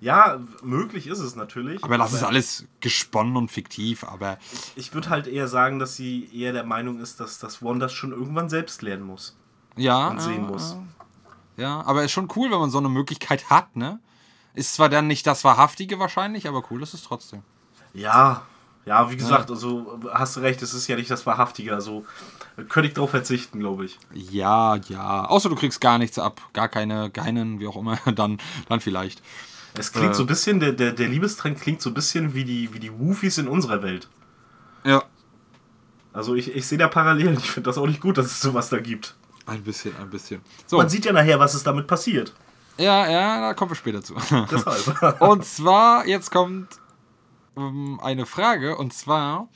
Ja, möglich ist es natürlich. Aber das ist alles gesponnen und fiktiv, aber Ich würde halt eher sagen, dass sie eher der Meinung ist, dass das One das schon irgendwann selbst lernen muss ja. und sehen äh, muss. Ja, aber ist schon cool, wenn man so eine Möglichkeit hat, ne? Ist zwar dann nicht das Wahrhaftige wahrscheinlich, aber cool ist es trotzdem. Ja, ja, wie gesagt, also hast du recht, es ist ja nicht das Wahrhaftige. Also könnte ich darauf verzichten, glaube ich. Ja, ja. Außer du kriegst gar nichts ab. Gar keine, keinen, wie auch immer, [LAUGHS] dann, dann vielleicht. Es klingt Äh. so ein bisschen, der, der, der Liebestrank klingt so ein bisschen wie die, wie die Woofies in unserer Welt. Ja. Also ich, ich sehe da Parallelen. Ich finde das auch nicht gut, dass es sowas da gibt. Ein bisschen, ein bisschen. So. Man sieht ja nachher, was ist damit passiert. Ja, ja, da kommen wir später zu. Deshalb. [LAUGHS] und zwar, jetzt kommt ähm, eine Frage, und zwar,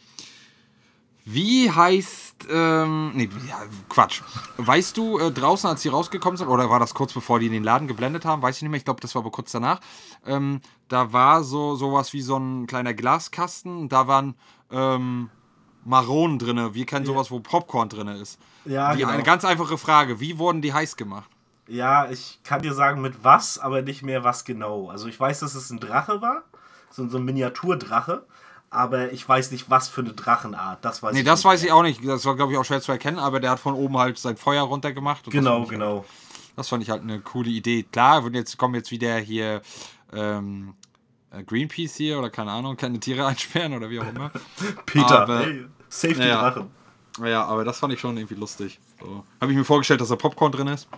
wie heißt, ähm, nee, ja, Quatsch. Weißt du, äh, draußen, als die rausgekommen sind, oder war das kurz bevor die in den Laden geblendet haben, weiß ich nicht mehr, ich glaube, das war aber kurz danach, ähm, da war so sowas wie so ein kleiner Glaskasten, da waren ähm, Maronen drin. Wir kennen sowas, wo Popcorn drin ist. Ja, die, genau. Eine ganz einfache Frage, wie wurden die heiß gemacht? Ja, ich kann dir sagen, mit was, aber nicht mehr was genau. Also ich weiß, dass es ein Drache war, so, so ein Miniaturdrache, aber ich weiß nicht, was für eine Drachenart. Das weiß Nee, ich das nicht weiß mehr. ich auch nicht. Das war, glaube ich, auch schwer zu erkennen, aber der hat von oben halt sein Feuer runtergemacht. und das Genau, genau. Das fand ich halt eine coole Idee. Klar, wenn jetzt kommen jetzt wieder hier ähm, äh, Greenpeace hier oder keine Ahnung, keine Tiere [LAUGHS] einsperren oder wie auch immer. [LAUGHS] Peter, Aber- ey, save die Ja. Drachen. Ja, aber das fand ich schon irgendwie lustig. So. Habe ich mir vorgestellt, dass da Popcorn drin ist.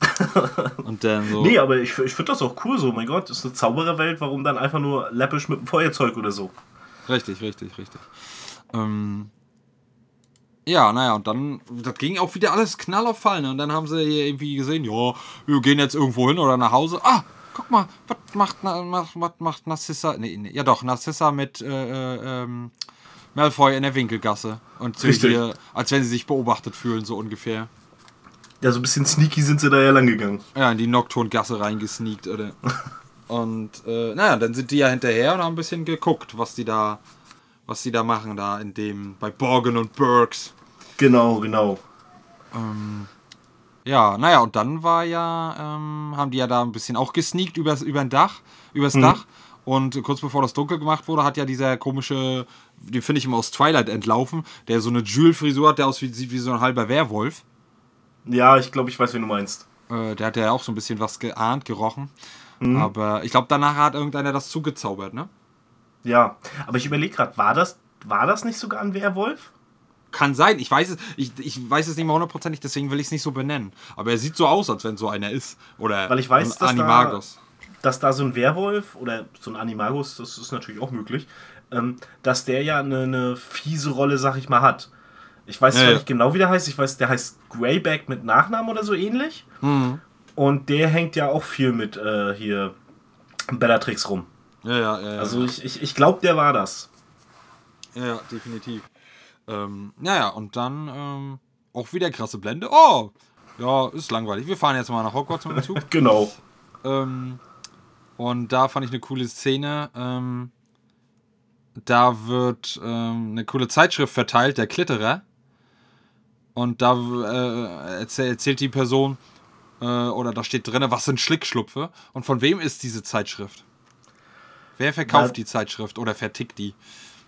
[LAUGHS] Und dann so. Nee, aber ich, ich finde das auch cool so. Mein Gott, ist eine Zaubererwelt, warum dann einfach nur läppisch mit dem Feuerzeug oder so? Richtig, richtig, richtig. Ähm, ja, naja, und dann, das ging auch wieder alles knall auf Fall. Ne? Und dann haben sie hier irgendwie gesehen, ja, wir gehen jetzt irgendwo hin oder nach Hause. Ah, guck mal, was macht, macht, was macht Narcissa? Nee, nee, ja doch, Narcissa mit äh, äh, ähm, Malfoy in der Winkelgasse. Und so hier, als wenn sie sich beobachtet fühlen, so ungefähr. Ja, so ein bisschen sneaky sind sie da ja lang gegangen. Ja, in die Nocturne-Gasse reingesneakt, oder? Und, äh, naja, dann sind die ja hinterher und haben ein bisschen geguckt, was die da, was die da machen, da in dem, bei Borgen und Burks. Genau, genau. Ja, naja, und dann war ja, ähm, haben die ja da ein bisschen auch gesneakt übers, übern Dach, übers Mhm. Dach. Und kurz bevor das dunkel gemacht wurde, hat ja dieser komische, den finde ich immer aus Twilight entlaufen, der so eine Jules-Frisur hat, der aus wie, wie so ein halber Werwolf. Ja, ich glaube, ich weiß, wen du meinst. Äh, der hat ja auch so ein bisschen was geahnt, gerochen. Mhm. Aber ich glaube, danach hat irgendeiner das zugezaubert, ne? Ja, aber ich überlege gerade, war das, war das nicht sogar ein Werwolf? Kann sein, ich weiß es, ich, ich weiß es nicht mal hundertprozentig, deswegen will ich es nicht so benennen. Aber er sieht so aus, als wenn so einer ist. Oder Weil ich weiß, ein dass da- Animagus. Dass da so ein Werwolf oder so ein Animagus, das ist natürlich auch möglich, ähm, dass der ja eine, eine fiese Rolle, sag ich mal, hat. Ich weiß zwar ja. nicht genau, wie der heißt. Ich weiß, der heißt Greyback mit Nachnamen oder so ähnlich. Mhm. Und der hängt ja auch viel mit äh, hier Bellatrix rum. Ja, ja, ja. Also ich, ich, ich glaube, der war das. Ja, ja, definitiv. Ähm, naja, und dann ähm, auch wieder krasse Blende. Oh, ja, ist langweilig. Wir fahren jetzt mal nach Hogwarts mit dem Zug. [LAUGHS] Genau. Ähm, und da fand ich eine coole Szene. Ähm, da wird ähm, eine coole Zeitschrift verteilt, der Klitterer. Und da äh, erzähl, erzählt die Person, äh, oder da steht drin, was sind Schlickschlupfe? Und von wem ist diese Zeitschrift? Wer verkauft Na- die Zeitschrift oder vertickt die?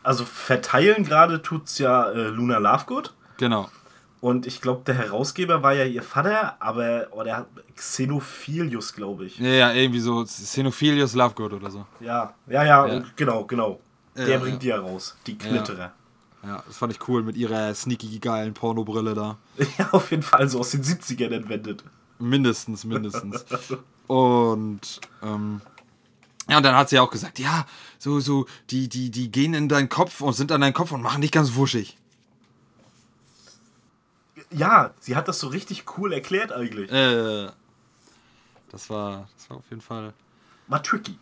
Also verteilen gerade tut's ja äh, Luna Lovegood. Genau. Und ich glaube, der Herausgeber war ja ihr Vater, aber oh, der Xenophilius, glaube ich. Ja, ja, irgendwie so Xenophilius Lovegood oder so. Ja, ja, ja, Ja. genau, genau. Der Ja, bringt die ja raus, die Knitterer. Ja, das fand ich cool mit ihrer sneaky geilen Pornobrille da. [LAUGHS] Ja. auf jeden Fall so aus den 70ern entwendet. Mindestens, mindestens. [LAUGHS] Und ähm, ja, und dann hat sie auch gesagt, ja, so, so, die, die, die gehen in deinen Kopf und sind an deinen Kopf und machen dich ganz wuschig. Ja, sie hat das so richtig cool erklärt eigentlich. Äh, das war, das war auf jeden Fall, War tricky.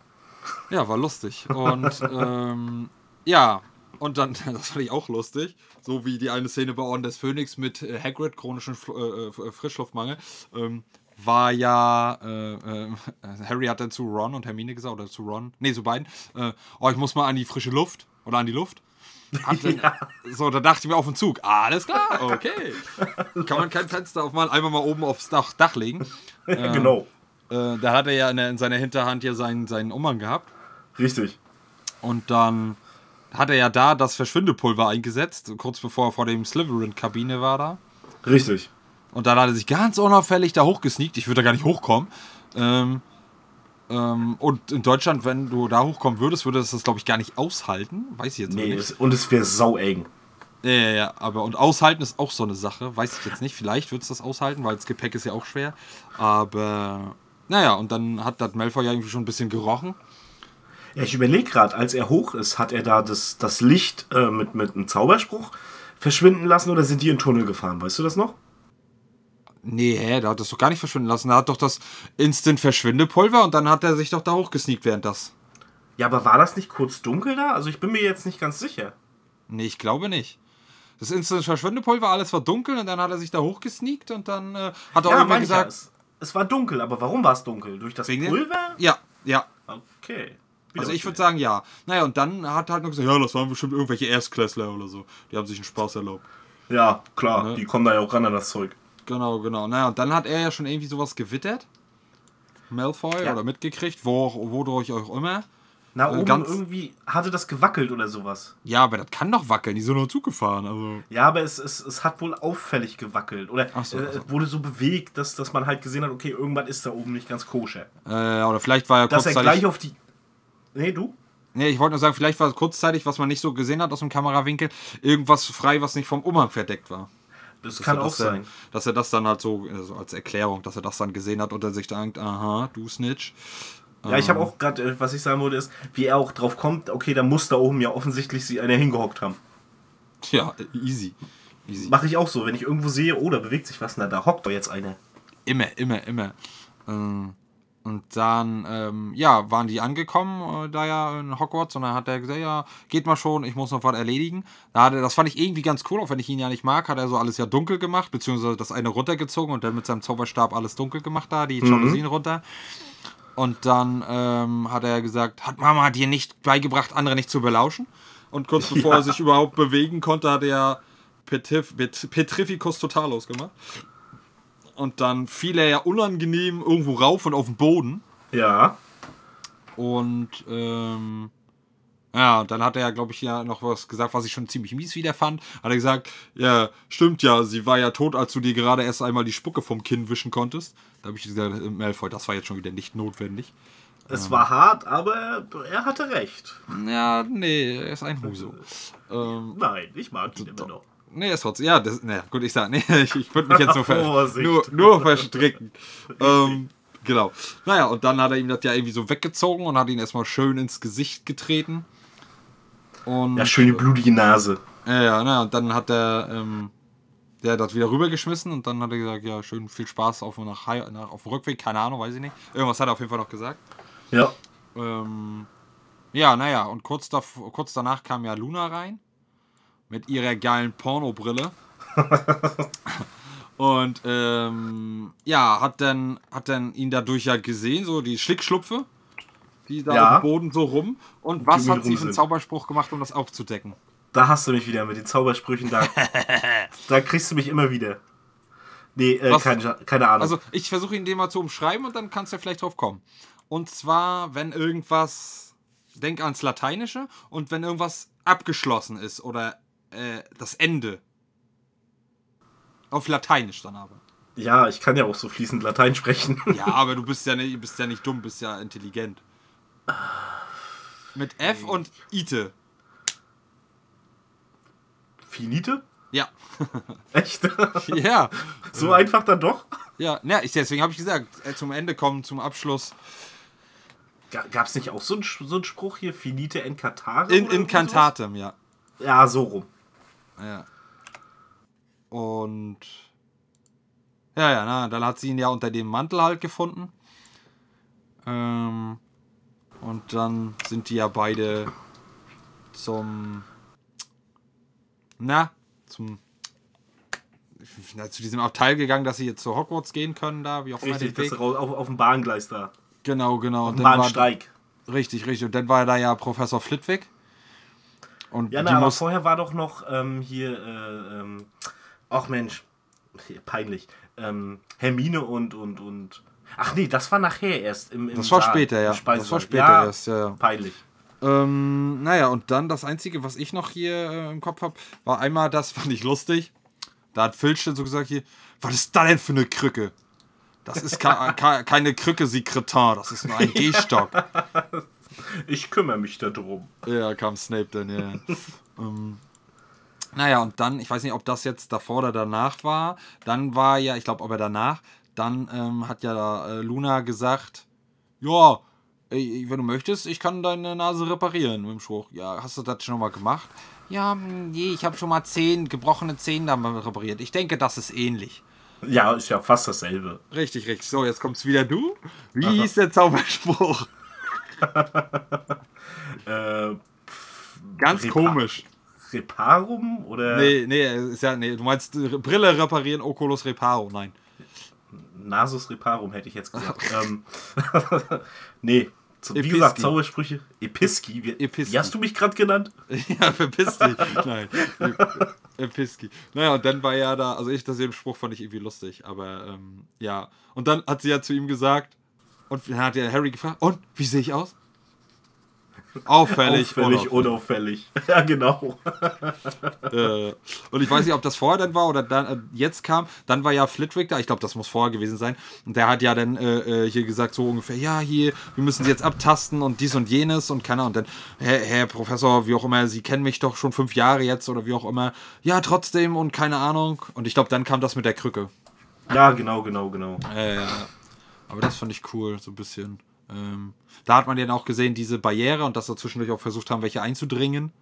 ja, war lustig. Und [LAUGHS] ähm, ja, und dann, [LAUGHS] das fand ich auch lustig, so wie die eine Szene bei Orden des Phönix mit äh, Hagrid, chronischen Fl- äh, äh, Frischluftmangel, ähm, war ja, äh, äh, [LAUGHS] Harry hat dann zu Ron und Hermine gesagt, oder zu Ron, nee, zu beiden, äh, oh, ich muss mal an die frische Luft oder an die Luft. [LAUGHS] Dann, So, da dachte ich mir auf den Zug, alles klar, okay. Kann man kein Fenster aufmachen, einfach mal oben aufs Dach, Dach legen. genau. Äh, da hat er ja in, in seiner Hinterhand ja seinen, seinen Umhang gehabt. Richtig. Und dann hat er ja da das Verschwindepulver eingesetzt, kurz bevor er vor dem Slytherin-Kabine war da. Richtig. Und dann hat er sich ganz unauffällig da hochgesneakt. Ich würde da gar nicht hochkommen. Ähm, ähm, und in Deutschland, wenn du da hochkommen würdest, würde das das, glaube ich, gar nicht aushalten. Weiß ich jetzt Nee, nicht. und es wäre saueng. Ja, ja, ja, aber und aushalten ist auch so eine Sache. Weiß ich jetzt nicht. Vielleicht wird es das aushalten, weil das Gepäck ist ja auch schwer. Aber naja, und dann hat das Malfoy ja irgendwie schon ein bisschen gerochen. Ja, ich überlege gerade, als er hoch ist, hat er da das, das Licht äh, mit, mit einem Zauberspruch verschwinden lassen oder sind die in den Tunnel gefahren? Weißt du das noch? Nee, hä, der hat das doch gar nicht verschwinden lassen. Er hat doch das Instant-Verschwindepulver und dann hat er sich doch da hochgesneakt während das. Ja, aber war das nicht kurz dunkel da? Also ich bin mir jetzt nicht ganz sicher. Nee, ich glaube nicht. Das Instant-Verschwindepulver, alles war dunkel und dann hat er sich da hochgesneakt und dann äh, hat er auch Ja, irgendwann meine ich ja, gesagt. es, es war dunkel, aber warum war es dunkel? Durch das Pulver? Ja, ja. Okay. Also ich würde sagen, ja. Naja, und dann hat er halt noch gesagt, ja, das waren bestimmt irgendwelche Erstklässler oder so. Die haben sich einen Spaß erlaubt. Ja, klar, Ne? die kommen da ja auch ran an das Zeug. Genau, genau. Naja, und dann hat er ja schon irgendwie sowas gewittert. Malfoy Ja. oder mitgekriegt, wo, wodurch auch immer. Na, Äh, oben irgendwie hatte das gewackelt oder sowas. Ja, aber das kann doch wackeln. Die sind nur Zug gefahren. Also. Ja, aber es, es, es hat wohl auffällig gewackelt. Oder so, äh, so. es wurde so bewegt, dass, dass man halt gesehen hat, okay, irgendwas ist da oben nicht ganz koscher. Äh, oder vielleicht war er Dass er gleich auf die. Nee, du? Nee, ich wollte nur sagen, vielleicht war es kurzzeitig, was man nicht so gesehen hat aus dem Kamerawinkel, irgendwas frei, was nicht vom Umhang verdeckt war. Das Dass kann auch das sein. Dann, dass er das dann halt so, also als Erklärung, dass er das dann gesehen hat und er sich denkt, aha, du Snitch. Ja, ich habe auch gerade, äh, was ich sagen wollte, ist, wie er auch drauf kommt, okay, da muss da oben ja offensichtlich sie einer hingehockt haben. Ja, easy. Easy. Mache ich auch so, wenn ich irgendwo sehe, oh, da bewegt sich was, na, da hockt doch jetzt einer. Immer, immer, immer. Ähm, und dann, ähm, ja, waren die angekommen, äh, da ja in Hogwarts, und dann hat er gesagt, ja, geht mal schon, ich muss noch was erledigen. Da hat er, das fand ich irgendwie ganz cool, auch wenn ich ihn ja nicht mag, hat er so alles ja dunkel gemacht, beziehungsweise das eine runtergezogen und dann mit seinem Zauberstab alles dunkel gemacht da, die Jalousien runter. Und dann ähm, hat er gesagt, hat Mama dir nicht beigebracht, andere nicht zu belauschen? Und kurz [LAUGHS] bevor Ja. er sich überhaupt bewegen konnte, hat er Petif, Pet, Petrificus Totalos gemacht. Und dann fiel er ja unangenehm irgendwo rauf und auf den Boden. Ja. Und ähm, ja, und dann hat er ja, glaube ich, ja noch was gesagt, was ich schon ziemlich mies wieder fand. Hat er gesagt, ja, stimmt ja, sie war ja tot, als du dir gerade erst einmal die Spucke vom Kinn wischen konntest. Da habe ich gesagt, äh, Malfoy, das war jetzt schon wieder nicht notwendig. Es war hart, aber er hatte recht. Ja, nee, er ist ein Huso. ähm, Nein, ich mag ihn immer noch. Nee, ist trotzdem, ja, das, naja, gut, ich sag, nee, [LAUGHS] ich, ich würde mich jetzt nur, ver, nur, nur verstricken. ähm, genau. Naja, und dann hat er ihm das ja irgendwie so weggezogen und hat ihn erstmal schön ins Gesicht getreten. Und, Ja, schöne blutige Nase. Ja, ja, na, und dann hat er, ähm, der hat das wieder rübergeschmissen und dann hat er gesagt, ja, schön viel Spaß auf, dem nach, nach, auf dem Rückweg, keine Ahnung, weiß ich nicht. Irgendwas hat er auf jeden Fall noch gesagt. Ja. Ähm, ja, naja, und kurz, dav- kurz danach kam ja Luna rein mit ihrer geilen Pornobrille. [LAUGHS] Und ähm, ja, hat dann, hat dann ihn dadurch ja gesehen, so die Schlickschlupfe, die da Ja. auf dem Boden so rum. Und was Die um hat sie für einen. Zauberspruch gemacht, um das aufzudecken? Da hast du mich wieder mit den Zaubersprüchen. Da, [LAUGHS] da kriegst du mich immer wieder. Nee, äh, Was? keine, keine Ahnung. Also ich versuche ihn dir mal zu umschreiben und dann kannst du ja vielleicht drauf kommen. Und zwar, wenn irgendwas, denk ans Lateinische und wenn irgendwas abgeschlossen ist oder äh, das Ende. Auf Lateinisch dann aber. ja, ich kann ja auch so fließend Latein sprechen. [LAUGHS] Ja, aber du [LAUGHS] bist ja nicht, bist ja nicht dumm, bist ja intelligent. Mit F und Ite. Finite? Ja. [LAUGHS] Echt? Ja. so einfach dann doch? Ja, na, ich, deswegen habe ich gesagt, äh, zum Ende kommen, zum Abschluss. Gab es nicht auch so einen so einen Spruch hier? Finite Encantare? In, oder in irgendwie Cantatem, ja. Ja, so rum. Ja. Und. Ja, ja, na, dann hat sie ihn ja unter dem Mantel halt gefunden. Ähm, und dann sind die ja beide zum. Na, zum. Na, zu diesem Abteil gegangen, dass sie jetzt zu Hogwarts gehen können, da, wie auch immer Richtig, den Weg. raus, auf, auf dem Bahngleis da. Genau, genau. Auf dem dann war, Bahnsteig. richtig, richtig. Und dann war da ja Professor Flitwick. Und Ja, na, aber vorher war doch noch ähm, hier, äh, ähm, ach Mensch, peinlich, ähm, Hermine und, und, und, ach nee, das war nachher erst im, im das war Saal, später, ja. Das war später ja, erst, ja. Peinlich. Ähm, naja, und dann das Einzige, was ich noch hier äh, im Kopf habe, war einmal, das fand ich lustig. Da hat Filch so gesagt hier, was ist da denn für eine Krücke? Das ist [LAUGHS] keine Krücke, Sie Kretin, das ist nur ein [LAUGHS] Gehstock. Ich kümmere mich darum. ja, kam Snape dann, ja. [LAUGHS] ähm, naja, und dann, ich weiß nicht, ob das jetzt davor oder danach war, dann war ja, ich glaube aber danach, dann ähm, hat ja äh, Luna gesagt, ja, ey, wenn du möchtest, ich kann deine Nase reparieren mit dem Spruch. Ja, hast du das schon mal gemacht? Ja, hm, nee, ich habe schon mal zehn gebrochene Zehen damit repariert. Ich denke, das ist ähnlich. Ja, ist ja fast dasselbe. Richtig, richtig. So, jetzt kommt's wieder du. Wie hieß der Zauberspruch? [LAUGHS] Äh, Ganz Repa- komisch. Reparum oder Nee, nee, ist ja, nee, du meinst Brille reparieren, Oculus Reparo, nein. Nasus Reparum hätte ich jetzt gesagt. ähm, [LAUGHS] nee, so, wie Episki. gesagt, Zaubersprüche. Episki. Wie, Episki. wie hast du mich gerade genannt? [LAUGHS] ja, verpiss dich. Nein. Episki. Naja, und dann war ja da, also ich, das den Spruch fand ich irgendwie lustig, aber ähm, ja. Und dann hat sie ja zu ihm gesagt, und dann hat ja Harry gefragt, und, wie sehe ich aus? Auffällig. Auffällig, unauffällig. unauffällig. [LAUGHS] Ja, genau. äh, und ich weiß nicht, ob das vorher dann war oder dann äh, jetzt kam. Dann war ja Flitwick da. Ich glaube, das muss vorher gewesen sein. Und der hat ja dann äh, äh, hier gesagt, so ungefähr, ja, hier, wir müssen sie jetzt abtasten und dies und jenes und keiner. Und dann, Herr, Herr Professor, wie auch immer, Sie kennen mich doch schon fünf Jahre jetzt oder wie auch immer. Ja, trotzdem und keine Ahnung. Und ich glaube, dann kam das mit der Krücke. Ja, genau, genau, genau. Äh, aber das fand ich cool, so ein bisschen. Ähm, da hat man ja auch gesehen, diese Barriere und dass sie zwischendurch auch versucht haben, welche einzudringen.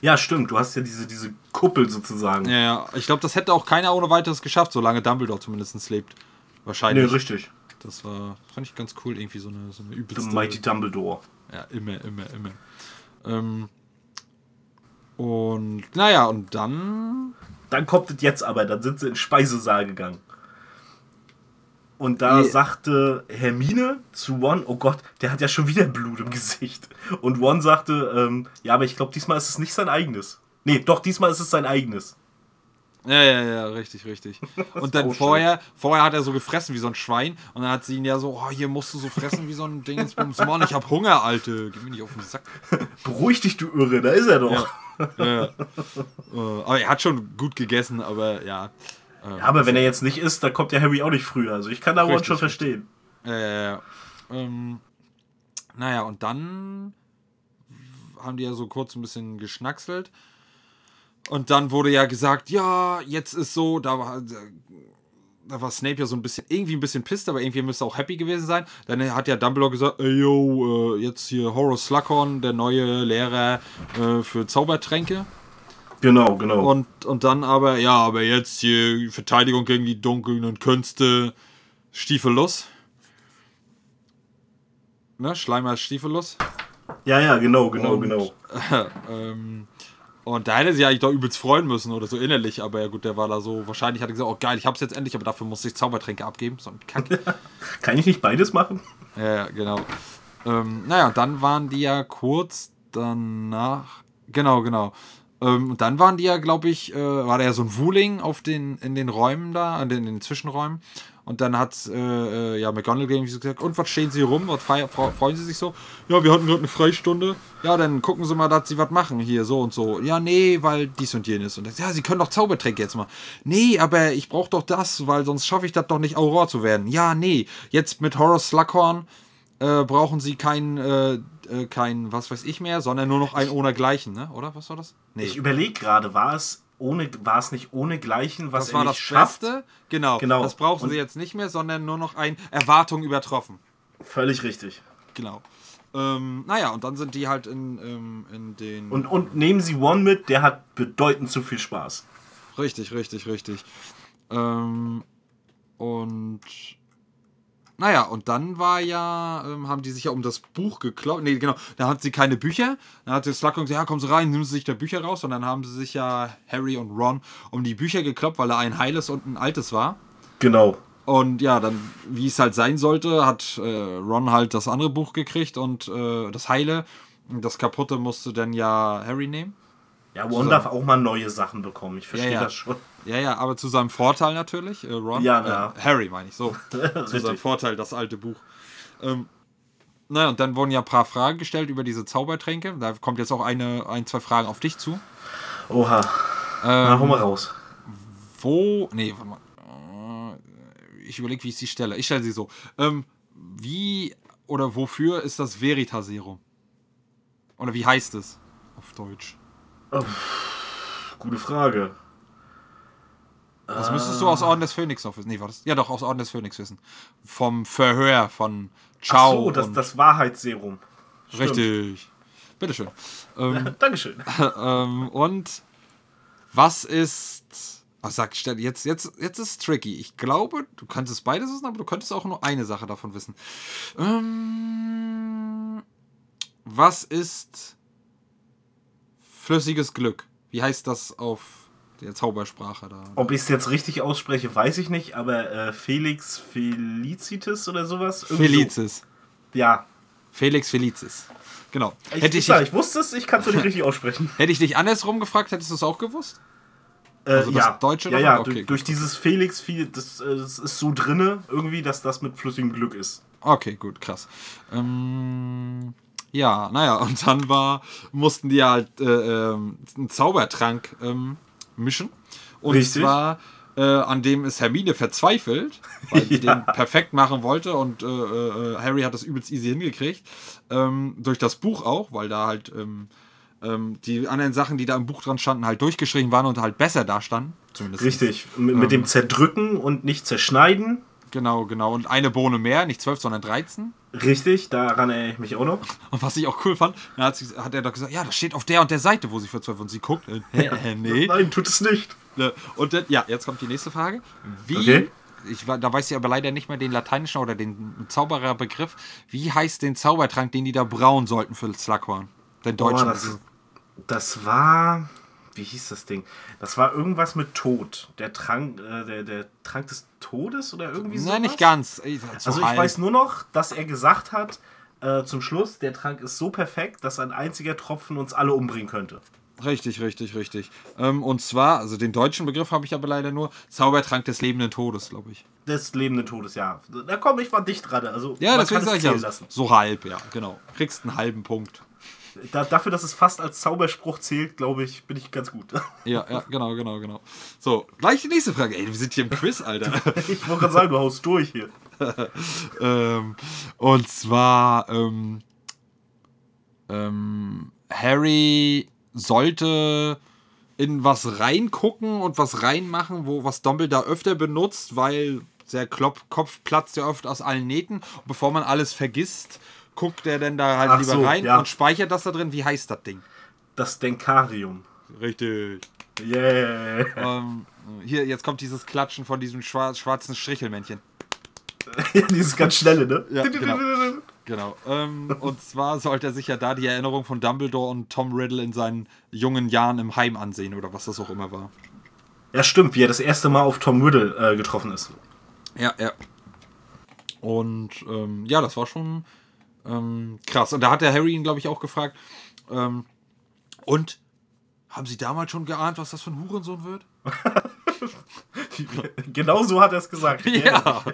Ja, stimmt. Du hast ja diese, diese Kuppel sozusagen. Ja, ja. Ich glaube, das hätte auch keiner ohne weiteres geschafft, solange Dumbledore zumindest lebt. nee, Wahrscheinlich. richtig. das war, fand ich ganz cool, irgendwie so eine, so eine The übelste. Mighty Dumbledore. Ja, immer, immer, immer. Ähm, und naja, und dann. Dann kommt es jetzt aber, dann sind sie in den Speisesaal gegangen. Und da Ja. sagte Hermine zu Ron, oh Gott, der hat ja schon wieder Blut im Gesicht. Und Ron sagte, ähm, ja, aber ich glaube, diesmal ist es nicht sein eigenes. Nee, doch, diesmal ist es sein eigenes. Ja, ja, ja, richtig, richtig. [LAUGHS] Und dann vorher, vorher hat er so gefressen wie so ein Schwein und dann hat sie ihn ja so, oh, hier musst du so fressen wie so ein Dingsbums. Mann, ich hab Hunger, Alte. Geh mir nicht auf den Sack. [LAUGHS] Beruhig dich, du Irre, da ist er doch. Ja. ja. [LAUGHS] Äh, aber er hat schon gut gegessen, aber ja. Ja, aber wenn er jetzt nicht isst, dann kommt der Harry auch nicht früher. Also ich kann da Ron schon verstehen. Äh, ähm, naja, und dann haben die ja so kurz ein bisschen geschnackselt. Und dann wurde ja gesagt, ja, jetzt ist so, da war, da war Snape ja so ein bisschen, irgendwie ein bisschen pisst, aber irgendwie müsste auch happy gewesen sein. Dann hat ja Dumbledore gesagt, ey, yo, äh, jetzt hier Horace Slughorn, der neue Lehrer äh, für Zaubertränke. Genau, genau. Und, und dann aber, ja, aber jetzt hier Verteidigung gegen die dunklen Künste, Stiefelus. Ne, Schleimer Stiefelus. ja, ja, genau, genau, Und- genau. [LAUGHS] ähm, Und da hätte sie eigentlich doch übelst freuen müssen oder so innerlich, aber ja gut, der war da so, wahrscheinlich hat er gesagt, oh geil, ich hab's jetzt endlich, aber dafür muss ich Zaubertränke abgeben. So ein Kack. [LAUGHS] Kann ich nicht beides machen? Ja, ja, genau. Ähm, naja, dann waren die ja kurz danach. Genau, genau. Ähm, und dann waren die ja, glaube ich, äh, war da ja so ein Wuling auf den, in den Räumen da, in den, in den Zwischenräumen. Und dann hat äh, äh, ja McGonagall irgendwie so gesagt, und was stehen Sie rum? Was freuen Sie sich so? Ja, wir hatten gerade eine Freistunde. Ja, dann gucken Sie mal, dass Sie was machen hier, so und so. Ja, nee, weil dies und jenes. Und das, ja, Sie können doch Zaubertränke jetzt mal. Nee, aber ich brauche doch das, weil sonst schaffe ich das doch nicht, Aurora zu werden. Ja, nee, jetzt mit Horace Slughorn äh, brauchen Sie kein, äh, kein, was weiß ich mehr, sondern nur noch ein ohnegleichen, ne? Oder? Was war das? Nee. Ich überlege gerade, war es ohne, war es nicht ohne Gleichen, was das er war das schafft? Beste. Genau, Genau. Das brauchen Und- sie jetzt nicht mehr, sondern nur noch ein Erwartung übertroffen. Völlig richtig. Genau. Ähm, naja, und dann sind die halt in, ähm, in den. Und, und nehmen Sie One mit, der hat bedeutend zu viel Spaß. Richtig, richtig, richtig. Ähm, und naja, und dann war ja, ähm, haben die sich ja um das Buch gekloppt. Nee, genau, da hat sie keine Bücher. Dann hat Slughorn gesagt, ja, kommen Sie rein, nehmen Sie sich da Bücher raus. Und dann haben sie sich ja, Harry und Ron, um die Bücher gekloppt, weil da ein heiles und ein altes war. Genau. Und ja, dann, wie es halt sein sollte, hat äh, Ron halt das andere Buch gekriegt und äh, das Heile. Und Das kaputte musste dann ja Harry nehmen. Ja, One darf auch mal neue Sachen bekommen. Ich verstehe Ja, ja. das schon. Ja, ja, aber zu seinem Vorteil natürlich. Äh, Ron. Ja, äh, ja. Harry meine ich so. [LAUGHS] zu seinem. Vorteil, das alte Buch. Ähm, naja, und dann wurden ja ein paar Fragen gestellt über diese Zaubertränke. Da kommt jetzt auch eine, ein, zwei Fragen auf dich zu. Oha. Na, hau mal raus. Wo. Nee, warte mal. Äh, Ich überlege, wie ich sie stelle. Ich stelle sie so. Ähm, wie oder wofür ist das Veritaserum? Oder wie heißt es auf Deutsch? Gute Frage. Das müsstest du aus Orden des Phönix noch wissen. Nee, war das? Ja, doch, aus Orden des Phönix wissen. Vom Verhör von Ach Ciao. so, das, das Wahrheitsserum. Stimmt. Richtig. Bitteschön. Ähm, [LAUGHS] Dankeschön. [LAUGHS] ähm, und was ist. Ach, sag, jetzt, jetzt, jetzt ist es tricky. Ich glaube, du kannst es beides wissen, aber du könntest auch nur eine Sache davon wissen. Ähm, was ist flüssiges Glück? Wie heißt das auf der Zaubersprache da? Ob ich es jetzt richtig ausspreche, weiß ich nicht, aber äh, Felix Felicitas oder sowas? Irgendwie Felicis. So. Ja. Felix Felicis. Genau. Ich, hätte, ich, ich, ich wusste es, ich kann es nicht [LAUGHS] richtig aussprechen. hätte ich dich andersrum gefragt, hättest du es auch gewusst? Äh, Also das ja, Deutsche ja, ja Okay, durch, durch dieses Felix, viel- das, äh, das ist so drinne irgendwie, dass das mit flüssigem Glück ist. Okay, gut, krass. Ähm, ja, naja, und dann war, mussten die halt äh, ähm, einen Zaubertrank ähm, mischen. Und Richtig. zwar, äh, an dem ist Hermine verzweifelt, weil sie [LAUGHS] Ja. den perfekt machen wollte und äh, äh, Harry hat das übelst easy hingekriegt. Ähm, durch das Buch auch, weil da halt ähm, ähm, die anderen Sachen, die da im Buch dran standen, halt durchgeschrieben waren und halt besser da standen. Zumindest. Richtig. M mit dem Zerdrücken und nicht zerschneiden. Genau, genau. Und eine Bohne mehr, nicht zwölf, sondern 13. Richtig, daran erinnere ich mich auch noch. Und was ich auch cool fand, dann hat, sie, hat er doch gesagt, ja, das steht auf der und der Seite, wo sie für 12 und sie guckt. Äh, hä, nee. Nein, tut es nicht. Ne, Und dann, ja, jetzt kommt die nächste Frage. Wie, Okay. ich, da weiß ich aber leider nicht mehr den lateinischen oder den Zaubererbegriff. Wie heißt den Zaubertrank, den die da brauen sollten für Slughorn? Den deutschen. Boah, das, das war. Wie hieß das Ding? Das war irgendwas mit Tod. Der Trank, äh, der, der Trank des Todes oder irgendwie so. Nein, nicht ganz. So Also ich halb. weiß nur noch, dass er gesagt hat, äh, zum Schluss, der Trank ist so perfekt, dass ein einziger Tropfen uns alle umbringen könnte. Richtig, richtig, richtig. Ähm, und zwar, also den deutschen Begriff habe ich aber leider nur, Zaubertrank des lebenden Todes, glaube ich. Des lebenden Todes, ja. Da komm, ich war dicht dran. Also Ja, deswegen kann ich ja, lassen. so halb, ja, genau. Kriegst einen halben Punkt. Da, dafür, dass es fast als Zauberspruch zählt, glaube ich, bin ich ganz gut. [LAUGHS] Ja, ja, genau, genau, genau. So, gleich die nächste Frage. Ey, wir sind hier im Quiz, Alter. [LAUGHS] ich wollte gerade sagen, du haust durch hier. [LAUGHS] ähm, und zwar, ähm, ähm, Harry sollte in was reingucken und was reinmachen, wo was Dumbledore öfter benutzt, weil der Klop Kopf platzt ja oft aus allen Nähten. Und bevor man alles vergisst, guckt er dann da halt Ach lieber so, rein ja. und speichert das da drin. Wie heißt das Ding? Das Denkarium. Richtig. Yeah. Ähm, hier, jetzt kommt dieses Klatschen von diesem schwar schwarzen Strichelmännchen. [LAUGHS] dieses ganz schnelle, ne? Ja, genau. Genau. Ähm, [LAUGHS] und zwar sollte er sich ja da die Erinnerung von Dumbledore und Tom Riddle in seinen jungen Jahren im Heim ansehen oder was das auch immer war. Ja, stimmt, wie er das erste Mal auf Tom Riddle äh, getroffen ist. Ja, ja. Und ähm, ja, das war schon ähm, krass. Und da hat der Harry ihn, glaube ich, auch gefragt. Ähm, und haben Sie damals schon geahnt, was das für ein Hurensohn wird? [LAUGHS] genau so hat er es gesagt. Ja, [LAUGHS]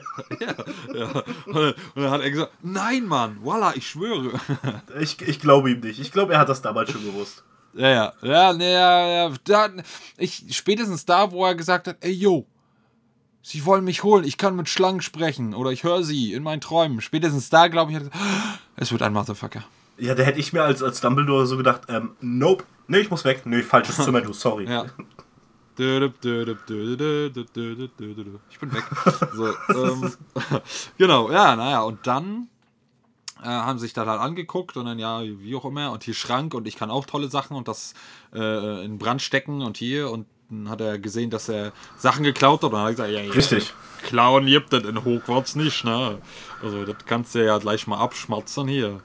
ja, ja. Und dann hat er gesagt, nein, Mann, voila, ich schwöre. [LAUGHS] Ich, ich glaube ihm nicht. Ich glaube, er hat das damals schon gewusst. Ja, ja, ja, ja, ja. Da, ich, spätestens da, wo er gesagt hat, ey, yo, Sie wollen mich holen, ich kann mit Schlangen sprechen oder ich höre sie in meinen Träumen. Spätestens da, glaube ich, gesagt, es wird ein Motherfucker. Ja, da hätte ich mir als, als Dumbledore so gedacht, ähm, nope, nee, ich muss weg. Nee, falsches Zimmer, du, sorry. Ja. Ich bin weg. So, ähm, [LAUGHS] genau, ja, naja, und dann äh, haben sich das halt angeguckt und dann, ja, wie auch immer, und hier Schrank und ich kann auch tolle Sachen und das äh, in Brand stecken und hier und dann hat er gesehen, dass er Sachen geklaut hat und dann hat er gesagt, ja, ja, Richtig. Klauen gibt es in Hogwarts nicht, ne? Also, das kannst du ja gleich mal abschmatzen hier.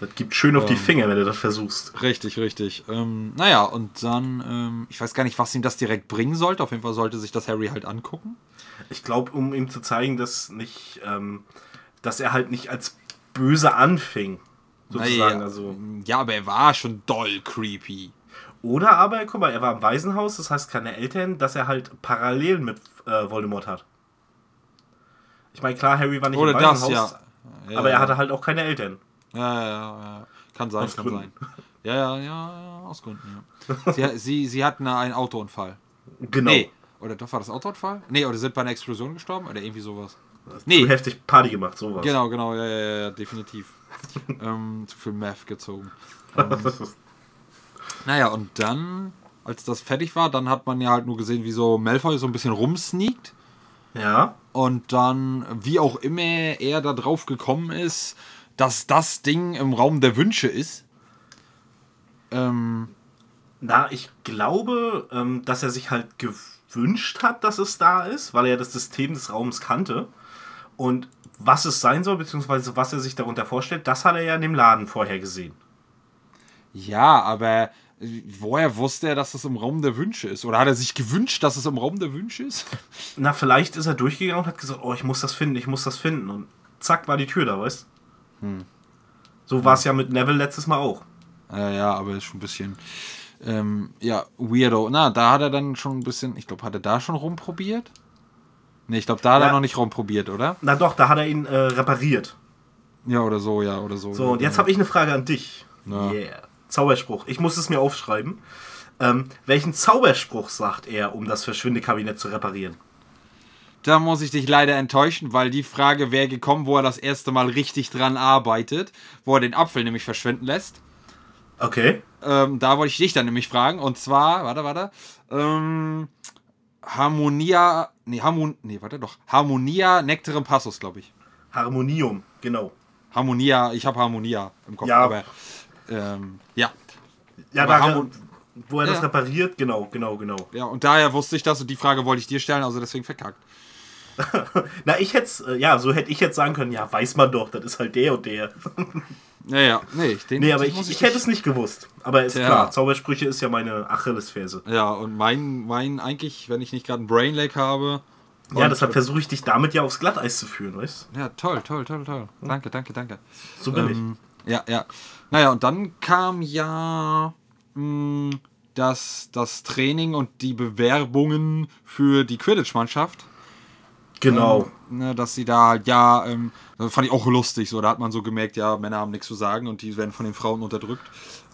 Das gibt schön auf die Finger, wenn du das versuchst. Richtig, richtig. Ähm, naja, und dann, ähm, ich weiß gar nicht, was ihm das direkt bringen sollte. Auf jeden Fall sollte sich das Harry halt angucken. Ich glaube, um ihm zu zeigen, dass nicht, ähm, dass er halt nicht als böse anfing. Sozusagen. Naja, Also. ja, aber er war schon doll creepy. Oder aber, guck mal, er war im Waisenhaus, das heißt keine Eltern, dass er halt Parallelen mit äh, Voldemort hat. Ich meine, klar, Harry war nicht Oder im das, Waisenhaus, ja. ja. aber er hatte halt auch keine Eltern. Ja, ja, ja. Kann sein, Aus kann Gründen. sein. Ja, ja, ja, aus Gründen, ja. sie, sie, sie hatten einen Autounfall. Genau. Nee. Oder doch war das Autounfall? Nee, oder sind bei einer Explosion gestorben? Oder irgendwie sowas. Zu Nee, heftig Party gemacht, sowas. genau, genau, ja, ja, ja, definitiv. [LAUGHS] ähm, zu viel Meth gezogen. [LAUGHS] Ähm, naja, und dann, als das fertig war, dann hat man ja halt nur gesehen, wie so Malfoy so ein bisschen rumsneakt. Ja. Und dann, wie auch immer er da drauf gekommen ist, dass das Ding im Raum der Wünsche ist. Ähm, Na, ich glaube, ähm, dass er sich halt gewünscht hat, dass es da ist, weil er das System des Raums kannte. Und was es sein soll, beziehungsweise was er sich darunter vorstellt, das hat er ja in dem Laden vorher gesehen. ja, aber woher wusste er, dass das im Raum der Wünsche ist? Oder hat er sich gewünscht, dass es im Raum der Wünsche ist? [LAUGHS] Na, vielleicht ist er durchgegangen und hat gesagt, oh, ich muss das finden, ich muss das finden. Und zack, war die Tür da, weißt So war es ja mit Neville letztes Mal auch. Ja, ja, aber ist schon ein bisschen, ähm, ja, weirdo. Na, da hat er dann schon ein bisschen, ich glaube, hat er da schon rumprobiert? Ne, ich glaube, da hat Ja. er noch nicht rumprobiert, oder? Na doch, da hat er ihn äh, repariert. Ja, oder so, ja, oder so. So, und jetzt habe ich eine Frage an dich. Na. Yeah. Zauberspruch. Ich muss es mir aufschreiben. Ähm, welchen Zauberspruch sagt er, um das Verschwindekabinett zu reparieren? Da muss ich dich leider enttäuschen, weil die Frage wäre gekommen, wo er das erste Mal richtig dran arbeitet, wo er den Apfel nämlich verschwinden lässt. Okay. Ähm, da wollte ich dich dann nämlich fragen, und zwar, warte, warte, ähm, Harmonia, nee, Harmon, nee, warte doch, Harmonia Nectarum Passus, glaube ich. Harmonium, genau. Harmonia, ich habe Harmonia im Kopf, Ja. aber, ähm, ja. Ja, Aber da, wo er das Ja. repariert, genau, genau, genau. Ja, und daher wusste ich das und die Frage wollte ich dir stellen, also deswegen verkackt. [LAUGHS] Na, ich hätte äh, ja, so hätte ich jetzt sagen können, ja, weiß man doch, das ist halt der und der. [LAUGHS] Ja, ja, nee, ich, den nee, aber muss ich, ich hätte es nicht gewusst. Aber ist Tja. klar, Zaubersprüche ist ja meine Achillesferse. Ja, und mein, mein eigentlich, wenn ich nicht gerade einen Brainlag habe. Ja, deshalb versuche ich dich damit ja aufs Glatteis zu führen, weißt Ja, toll, toll, toll, toll. Danke, danke, danke. So bin Ähm, ja, ja. Naja, und dann kam ja mh, das, das Training und die Bewerbungen für die Quidditch-Mannschaft. Genau. Ähm, ne, dass sie da halt, ja, ähm, das fand ich auch lustig. So, da hat man so gemerkt, ja, Männer haben nichts zu sagen und die werden von den Frauen unterdrückt.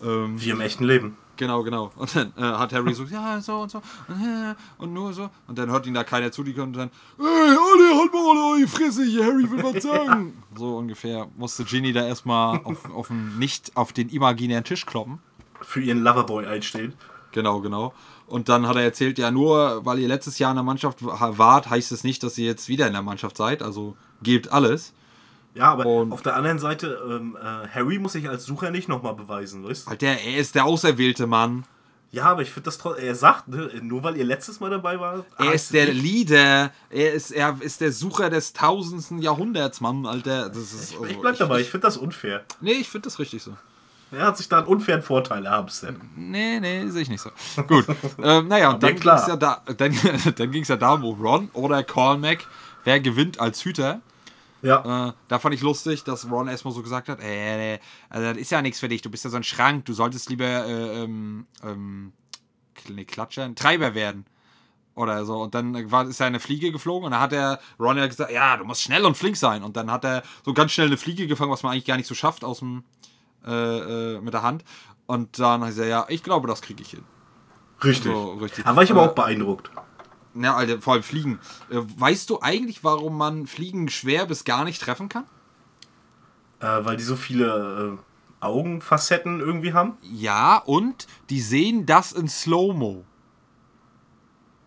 Ähm, Wie im echten Leben. Genau, genau. Und dann äh, hat Harry so, ja, so und so, und, äh, und nur so. Und dann hört ihn da keiner zu, die können dann, ey, alle, halt mal alle eure Fresse hier, Harry will was sagen. [LAUGHS] so ungefähr musste Ginny da erstmal auf, auf den, nicht auf den imaginären Tisch kloppen. Für ihren Loverboy einstehen. Genau, genau. Und dann hat er erzählt, ja, nur weil ihr letztes Jahr in der Mannschaft wa- wart, heißt es nicht, dass ihr jetzt wieder in der Mannschaft seid. Also gebt alles. Ja, aber Und- auf der anderen Seite, ähm, äh, Harry muss sich als Sucher nicht nochmal beweisen, weißt du? Alter, er ist der auserwählte Mann. Ja, aber ich finde das trotzdem. Er sagt, ne, nur weil ihr letztes Mal dabei wart. Er ist der nicht- Leader. Er ist, er ist der Sucher des tausendsten Jahrhunderts, Mann, Alter. Das ist, Ich, also, ich bleib dabei, ich finde das unfair. Nee, ich finde das richtig so. Er hat sich da einen unfairen Vorteil erhaben, Sam. Nee, nee, sehe ich nicht so. Gut. [LAUGHS] ähm, naja, und dann ging es ja, da, [LAUGHS] dann, dann ging's ja darum, wo Ron oder Cormac, wer gewinnt als Hüter. Ja. Äh, da fand ich lustig, dass Ron erstmal so gesagt hat, äh, also das ist ja nichts für dich, du bist ja so ein Schrank, du solltest lieber äh, ähm, ähm, Klatscher, ein Treiber werden. Oder so. Und dann war, ist ja eine Fliege geflogen und dann hat der Ron ja gesagt, ja, du musst schnell und flink sein. Und dann hat er so ganz schnell eine Fliege gefangen, was man eigentlich gar nicht so schafft aus dem äh, äh, mit der Hand. Und dann hat er gesagt, ja, ich glaube, das kriege ich hin. Richtig. So, richtig. Da war ich aber Äh, auch beeindruckt. Ja, Alter, vor allem Fliegen. Äh, weißt du eigentlich, warum man Fliegen schwer bis gar nicht treffen kann? Äh, weil die so viele äh, Augenfacetten irgendwie haben. Ja, und die sehen das in Slow-Mo.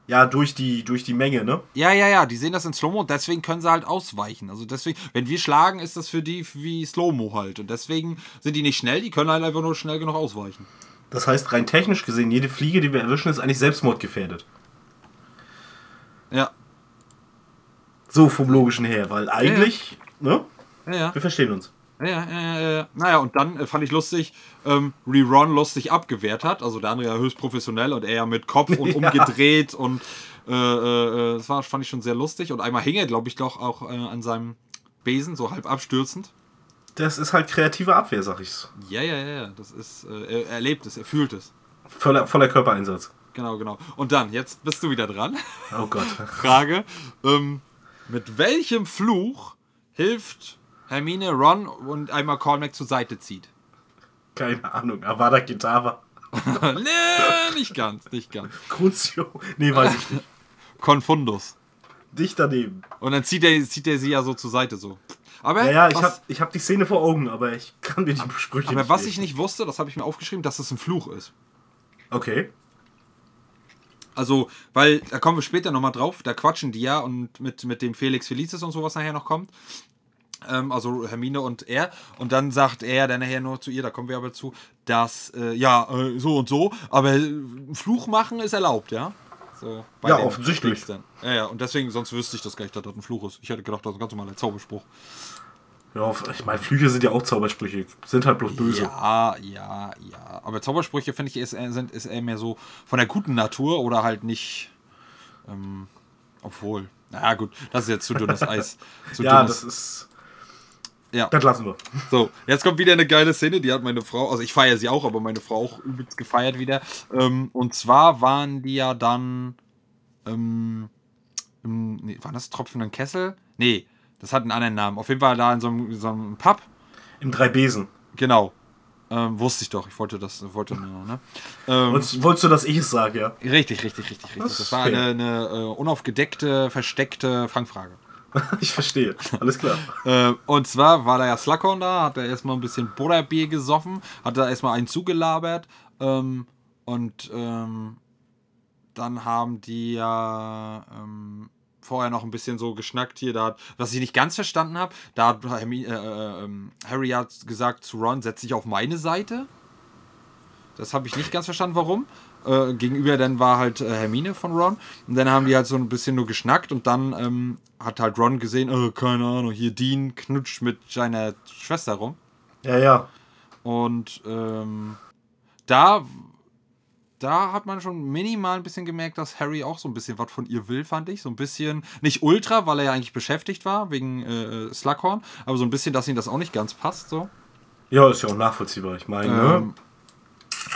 Ja, durch die, durch die Menge, ne? Ja, ja, ja, die sehen das in Slow-Mo und deswegen können sie halt ausweichen. Also deswegen, wenn wir schlagen, ist das für die wie Slow-Mo halt. Und deswegen sind die nicht schnell, die können halt einfach nur schnell genug ausweichen. Das heißt, rein technisch gesehen, jede Fliege, die wir erwischen, ist eigentlich selbstmordgefährdet. Ja, So vom Logischen her, weil eigentlich, ne? ja, ja. Wir verstehen uns. Ja, ja, ja, ja. Naja, und dann äh, fand ich lustig, ähm, wie Ron lustig abgewehrt hat. Also der andere ja höchst professionell und er ja mit Kopf und [LAUGHS] Ja. umgedreht und äh, äh, äh, das war, fand ich schon sehr lustig. Und einmal hing er, glaube ich, doch auch äh, an seinem Besen, so halb abstürzend. Das ist halt kreative Abwehr, sag ich. Ja, ja, ja, ja. Das ist, äh, er, er lebt es, er fühlt es. Voller, voller Körpereinsatz. Genau, genau. Und dann, jetzt bist du wieder dran. Oh Gott. [LAUGHS] Frage: ähm, Mit welchem Fluch hilft Hermine Ron und einmal Cormac zur Seite zieht? Keine Ahnung. Avada Kedavra. [LAUGHS] nee, nicht ganz, nicht ganz. Crucio. Nee, weiß ich nicht. Confundus. Dicht daneben. Und dann zieht er, zieht er sie ja so zur Seite so. Aber, Ja, ja, ich habe ich hab die Szene vor Augen, aber ich kann mir die Sprüche aber nicht was merken. ich nicht wusste, das habe ich mir aufgeschrieben, dass es ein Fluch ist. Okay. Also, weil, da kommen wir später nochmal drauf, da quatschen die ja und mit, mit dem Felix Felicis und so, was nachher noch kommt. Ähm, also Hermine und er. Und dann sagt er dann nachher nur zu ihr, da kommen wir aber zu, dass, äh, ja, äh, so und so, aber Fluch machen ist erlaubt, ja? So, bei Ja, offensichtlich. Ja, ja, und deswegen, sonst wüsste ich das gar nicht, dass das ein Fluch ist. Ich hätte gedacht, das ist ein ganz normaler Zauberspruch. Ja, ich meine, Flüche sind ja auch Zaubersprüche. Sind halt bloß böse. Ja, ja, ja. Aber Zaubersprüche, finde ich, ist, eher- sind, ist eher mehr so von der guten Natur oder halt nicht. Ähm, obwohl. Na gut, das ist jetzt zu dünnes [LAUGHS] Eis. Zu Ja, dünnes, das ist. Ja. Das lassen wir. So, jetzt kommt wieder eine geile Szene, die hat meine Frau, also ich feiere sie auch, aber meine Frau auch übelst gefeiert wieder. Ähm, und zwar waren die ja dann. Ähm, im, nee, waren das tropfenden Kessel? Nee, das hat einen anderen Namen. Auf jeden Fall da in so einem, so einem Pub. Im Drei Besen. Genau. Ähm, wusste ich doch, ich wollte das, wollte nur, ne? Ähm, Wolltest, wolltest du, dass ich es sage, ja? richtig, richtig, richtig, richtig. Das Das, war eine, eine äh, unaufgedeckte, versteckte Fangfrage. [LAUGHS] ich verstehe. Alles klar. Äh, und zwar war da ja Slughorn da, hat er erstmal ein bisschen Butterbier gesoffen, hat da erstmal einen zugelabert ähm, und ähm, dann haben die ja ähm, vorher noch ein bisschen so geschnackt hier, da hat, was ich nicht ganz verstanden habe, da hat Hermi- äh, äh, ähm, Harry hat gesagt zu Ron, setz dich auf meine Seite. Das habe ich nicht ganz verstanden, warum. Äh, gegenüber dann war halt äh, Hermine von Ron. Und dann haben die halt so ein bisschen nur geschnackt und dann ähm, hat halt Ron gesehen, äh, keine Ahnung, hier Dean knutscht mit seiner Schwester rum. Ja, ja. Und ähm, da, da hat man schon minimal ein bisschen gemerkt, dass Harry auch so ein bisschen was von ihr will, fand ich. So ein bisschen, nicht ultra, weil er ja eigentlich beschäftigt war wegen äh, Slughorn, aber so ein bisschen, dass ihm das auch nicht ganz passt. So. Ja, ist ja auch nachvollziehbar. Ich meine, Ähm, ne?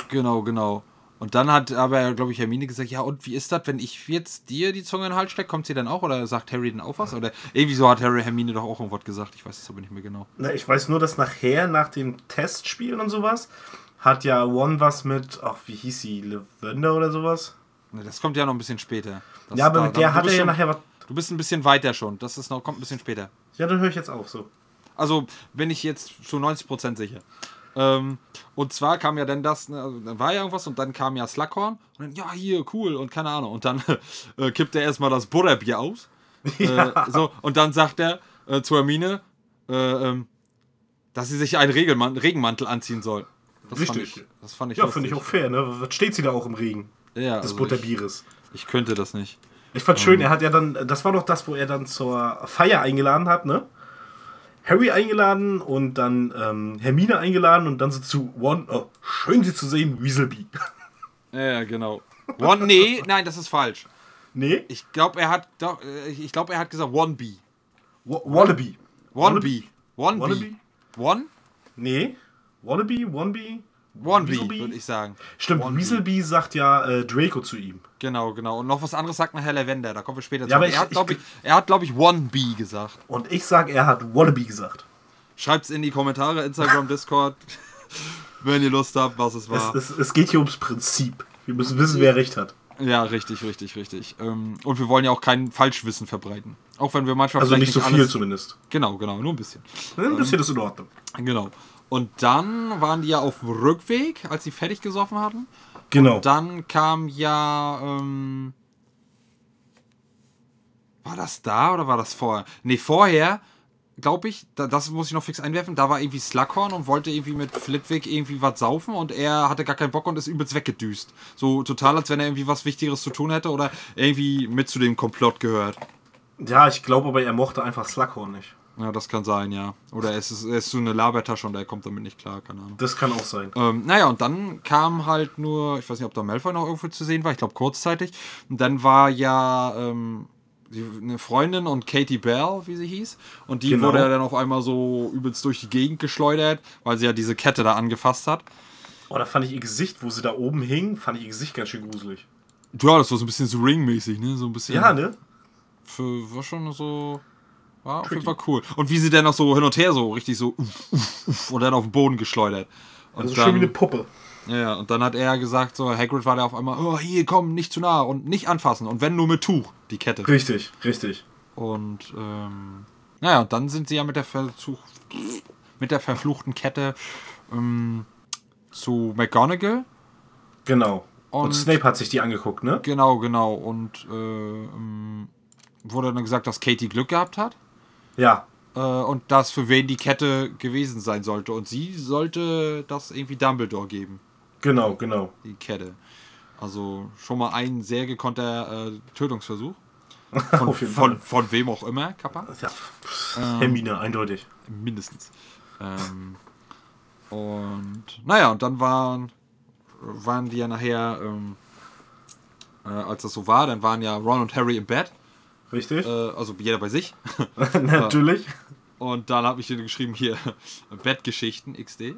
Genau, genau. Und dann hat aber, glaube ich, Hermine gesagt, ja, und wie ist das, wenn ich jetzt dir die Zunge in den Hals stecke, kommt sie dann auch? Oder sagt Harry dann auch was? Oder irgendwie so hat Harry Hermine doch auch irgendwas gesagt. Ich weiß es aber nicht mehr genau. Na, ich weiß nur, dass nachher, nach dem Testspielen und sowas, hat ja One was mit, ach, wie hieß sie, Lavender oder sowas? Ne, Das kommt ja noch ein bisschen später. Das ja, aber mit der hat er ja nachher was. Du bist ein bisschen weiter schon. Das ist noch, kommt ein bisschen später. Ja, dann höre ich jetzt auf, so. Also bin ich jetzt zu 90% sicher. Ähm, und zwar kam ja dann das, ne, also dann war ja irgendwas und dann kam ja Slughorn und dann, ja, hier, cool und keine Ahnung. Und dann [LAUGHS] äh, kippt er erstmal das Butterbier aus. [LAUGHS] Äh, so, und dann sagt er äh, zu Hermine, äh, ähm, dass sie sich einen Regelman Regenmantel anziehen soll. Das Richtig. Fand ich, das fand ich Ja, finde ich auch fair, ne? Was steht sie da auch im Regen? Ja, Des also Butterbieres. Ich, ich könnte das nicht. Ich fand schön, er hat ja dann, das war doch das, wo er dann zur Feier eingeladen hat, ne? Harry eingeladen und dann ähm, Hermine eingeladen und dann so zu One, oh, schön sie zu sehen, Weaselby. [LAUGHS] Ja, genau. One, nee, nein, das ist falsch. nee? Ich glaube, er hat doch, äh, ich glaube, er hat gesagt One B. Wa- Wallaby. One B. One B. One? Nee? One B, Weaselby? würde ich sagen. Stimmt. Weaselby sagt ja äh, Draco zu ihm. Genau, genau. Und noch was anderes sagt nachher Lavender, da kommen wir später Ja, aber er ich- hat, glaube ich- er hat, glaube ich, One B gesagt. Und ich sag, er hat Wallaby gesagt. Schreibt's in die Kommentare, Instagram, Discord, [LAUGHS] wenn ihr Lust habt, was es war. Es, es, es geht hier ums Prinzip. Wir müssen wissen, wer recht hat. Ja, richtig, richtig, richtig. Ähm, und wir wollen ja auch kein Falschwissen verbreiten. Auch wenn wir manchmal Also nicht so viel alles, zumindest. Genau, genau, nur ein bisschen. Ein bisschen ist in Ordnung. Genau. Und dann waren die ja auf dem Rückweg, als sie fertig gesoffen hatten. Genau. Dann kam ja. Ähm, war das da oder war das vorher? Nee, vorher, glaube ich, da, das muss ich noch fix einwerfen. Da war irgendwie Slughorn und wollte irgendwie mit Flitwick irgendwie was saufen und er hatte gar keinen Bock und ist übelst weggedüst. So total, als wenn er irgendwie was Wichtigeres zu tun hätte oder irgendwie mit zu dem Komplott gehört. Ja, ich glaube aber, er mochte einfach Slughorn nicht. Ja, das kann sein, ja. Oder es ist, er ist so eine Labertasche und er kommt damit nicht klar, keine Ahnung. Das kann auch sein. Ähm, naja, und dann kam halt nur, ich weiß nicht, ob da Malfoy noch irgendwo zu sehen war, ich glaube kurzzeitig. Und dann war ja ähm, die, eine Freundin und Katie Bell, wie sie hieß. Und die Genau. wurde ja dann auf einmal so übelst durch die Gegend geschleudert, weil sie ja diese Kette da angefasst hat. Oh, da fand ich ihr Gesicht, wo sie da oben hing, fand ich ihr Gesicht ganz schön gruselig. Ja, das war so ein bisschen so Ring-mäßig, ne? So ein bisschen. Ja, ne? Für, war schon so. War auf jeden Fall cool. Und wie sie dann noch so hin und her so richtig so uff, uff, uff, und dann auf den Boden geschleudert. Und Also dann, schön wie eine Puppe. Ja, und dann hat er gesagt, so, Hagrid war da auf einmal, oh, hier, komm, nicht zu nah und nicht anfassen. Und wenn nur mit Tuch, die Kette. Richtig, richtig. Und, ähm, naja, und dann sind sie ja mit der, Versuch, mit der verfluchten Kette ähm, zu McGonagall. Genau. Und, Und- Snape hat sich die angeguckt, ne? Genau, genau. Und äh, ähm, wurde dann gesagt, dass Katie Glück gehabt hat. Ja. Äh, und das für wen die Kette gewesen sein sollte. Und sie sollte das irgendwie Dumbledore geben. Genau, genau. die Kette. Also schon mal ein sehr gekonnter äh, Tötungsversuch. [LAUGHS] Von, von, von wem auch immer, Kappa. Ja. Pff, Hermine, eindeutig. Mindestens. Ähm, und naja, und dann waren, waren die ja nachher, ähm, äh, als das so war, dann waren ja Ron und Harry im Bett. Richtig? Äh, also jeder bei sich. [LAUGHS] Natürlich. Und dann habe ich dir geschrieben, hier, Bettgeschichten XD.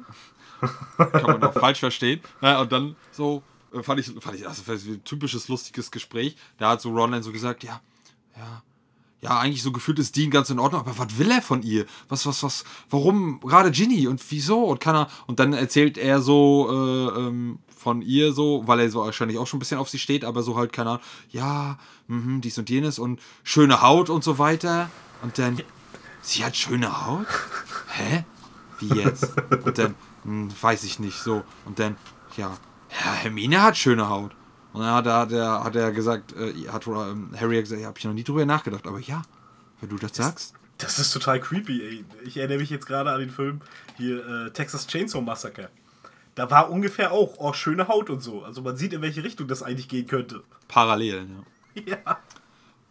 Kann man auch falsch verstehen. Naja, und dann so äh, fand ich, fand ich das war ein typisches lustiges Gespräch. Da hat so Ron dann so gesagt, ja, ja, ja, eigentlich so gefühlt ist Dean ganz in Ordnung, aber was will er von ihr? Was, was, was, warum gerade Ginny und wieso? Und kann er, und dann erzählt er so äh, ähm, von ihr so, weil er so wahrscheinlich auch schon ein bisschen auf sie steht, aber so halt, keine Ahnung, ja, mhm, dies und jenes und schöne Haut und so weiter. Und dann, sie hat schöne Haut? Hä? Wie jetzt? Und dann, hm, weiß ich nicht, so. Und dann, ja, ja, Hermine hat schöne Haut. Und dann hat er, hat er, hat er gesagt, äh, hat ähm, Harry gesagt, ja, hab ich noch nie drüber nachgedacht, aber ja, wenn du das sagst. Das ist total creepy, ey. Ich erinnere mich jetzt gerade an den Film hier, äh, Texas Chainsaw Massacre. Da war ungefähr auch, oh, schöne Haut und so. Also man sieht, in welche Richtung das eigentlich gehen könnte. Parallelen, ja. [LAUGHS] Ja.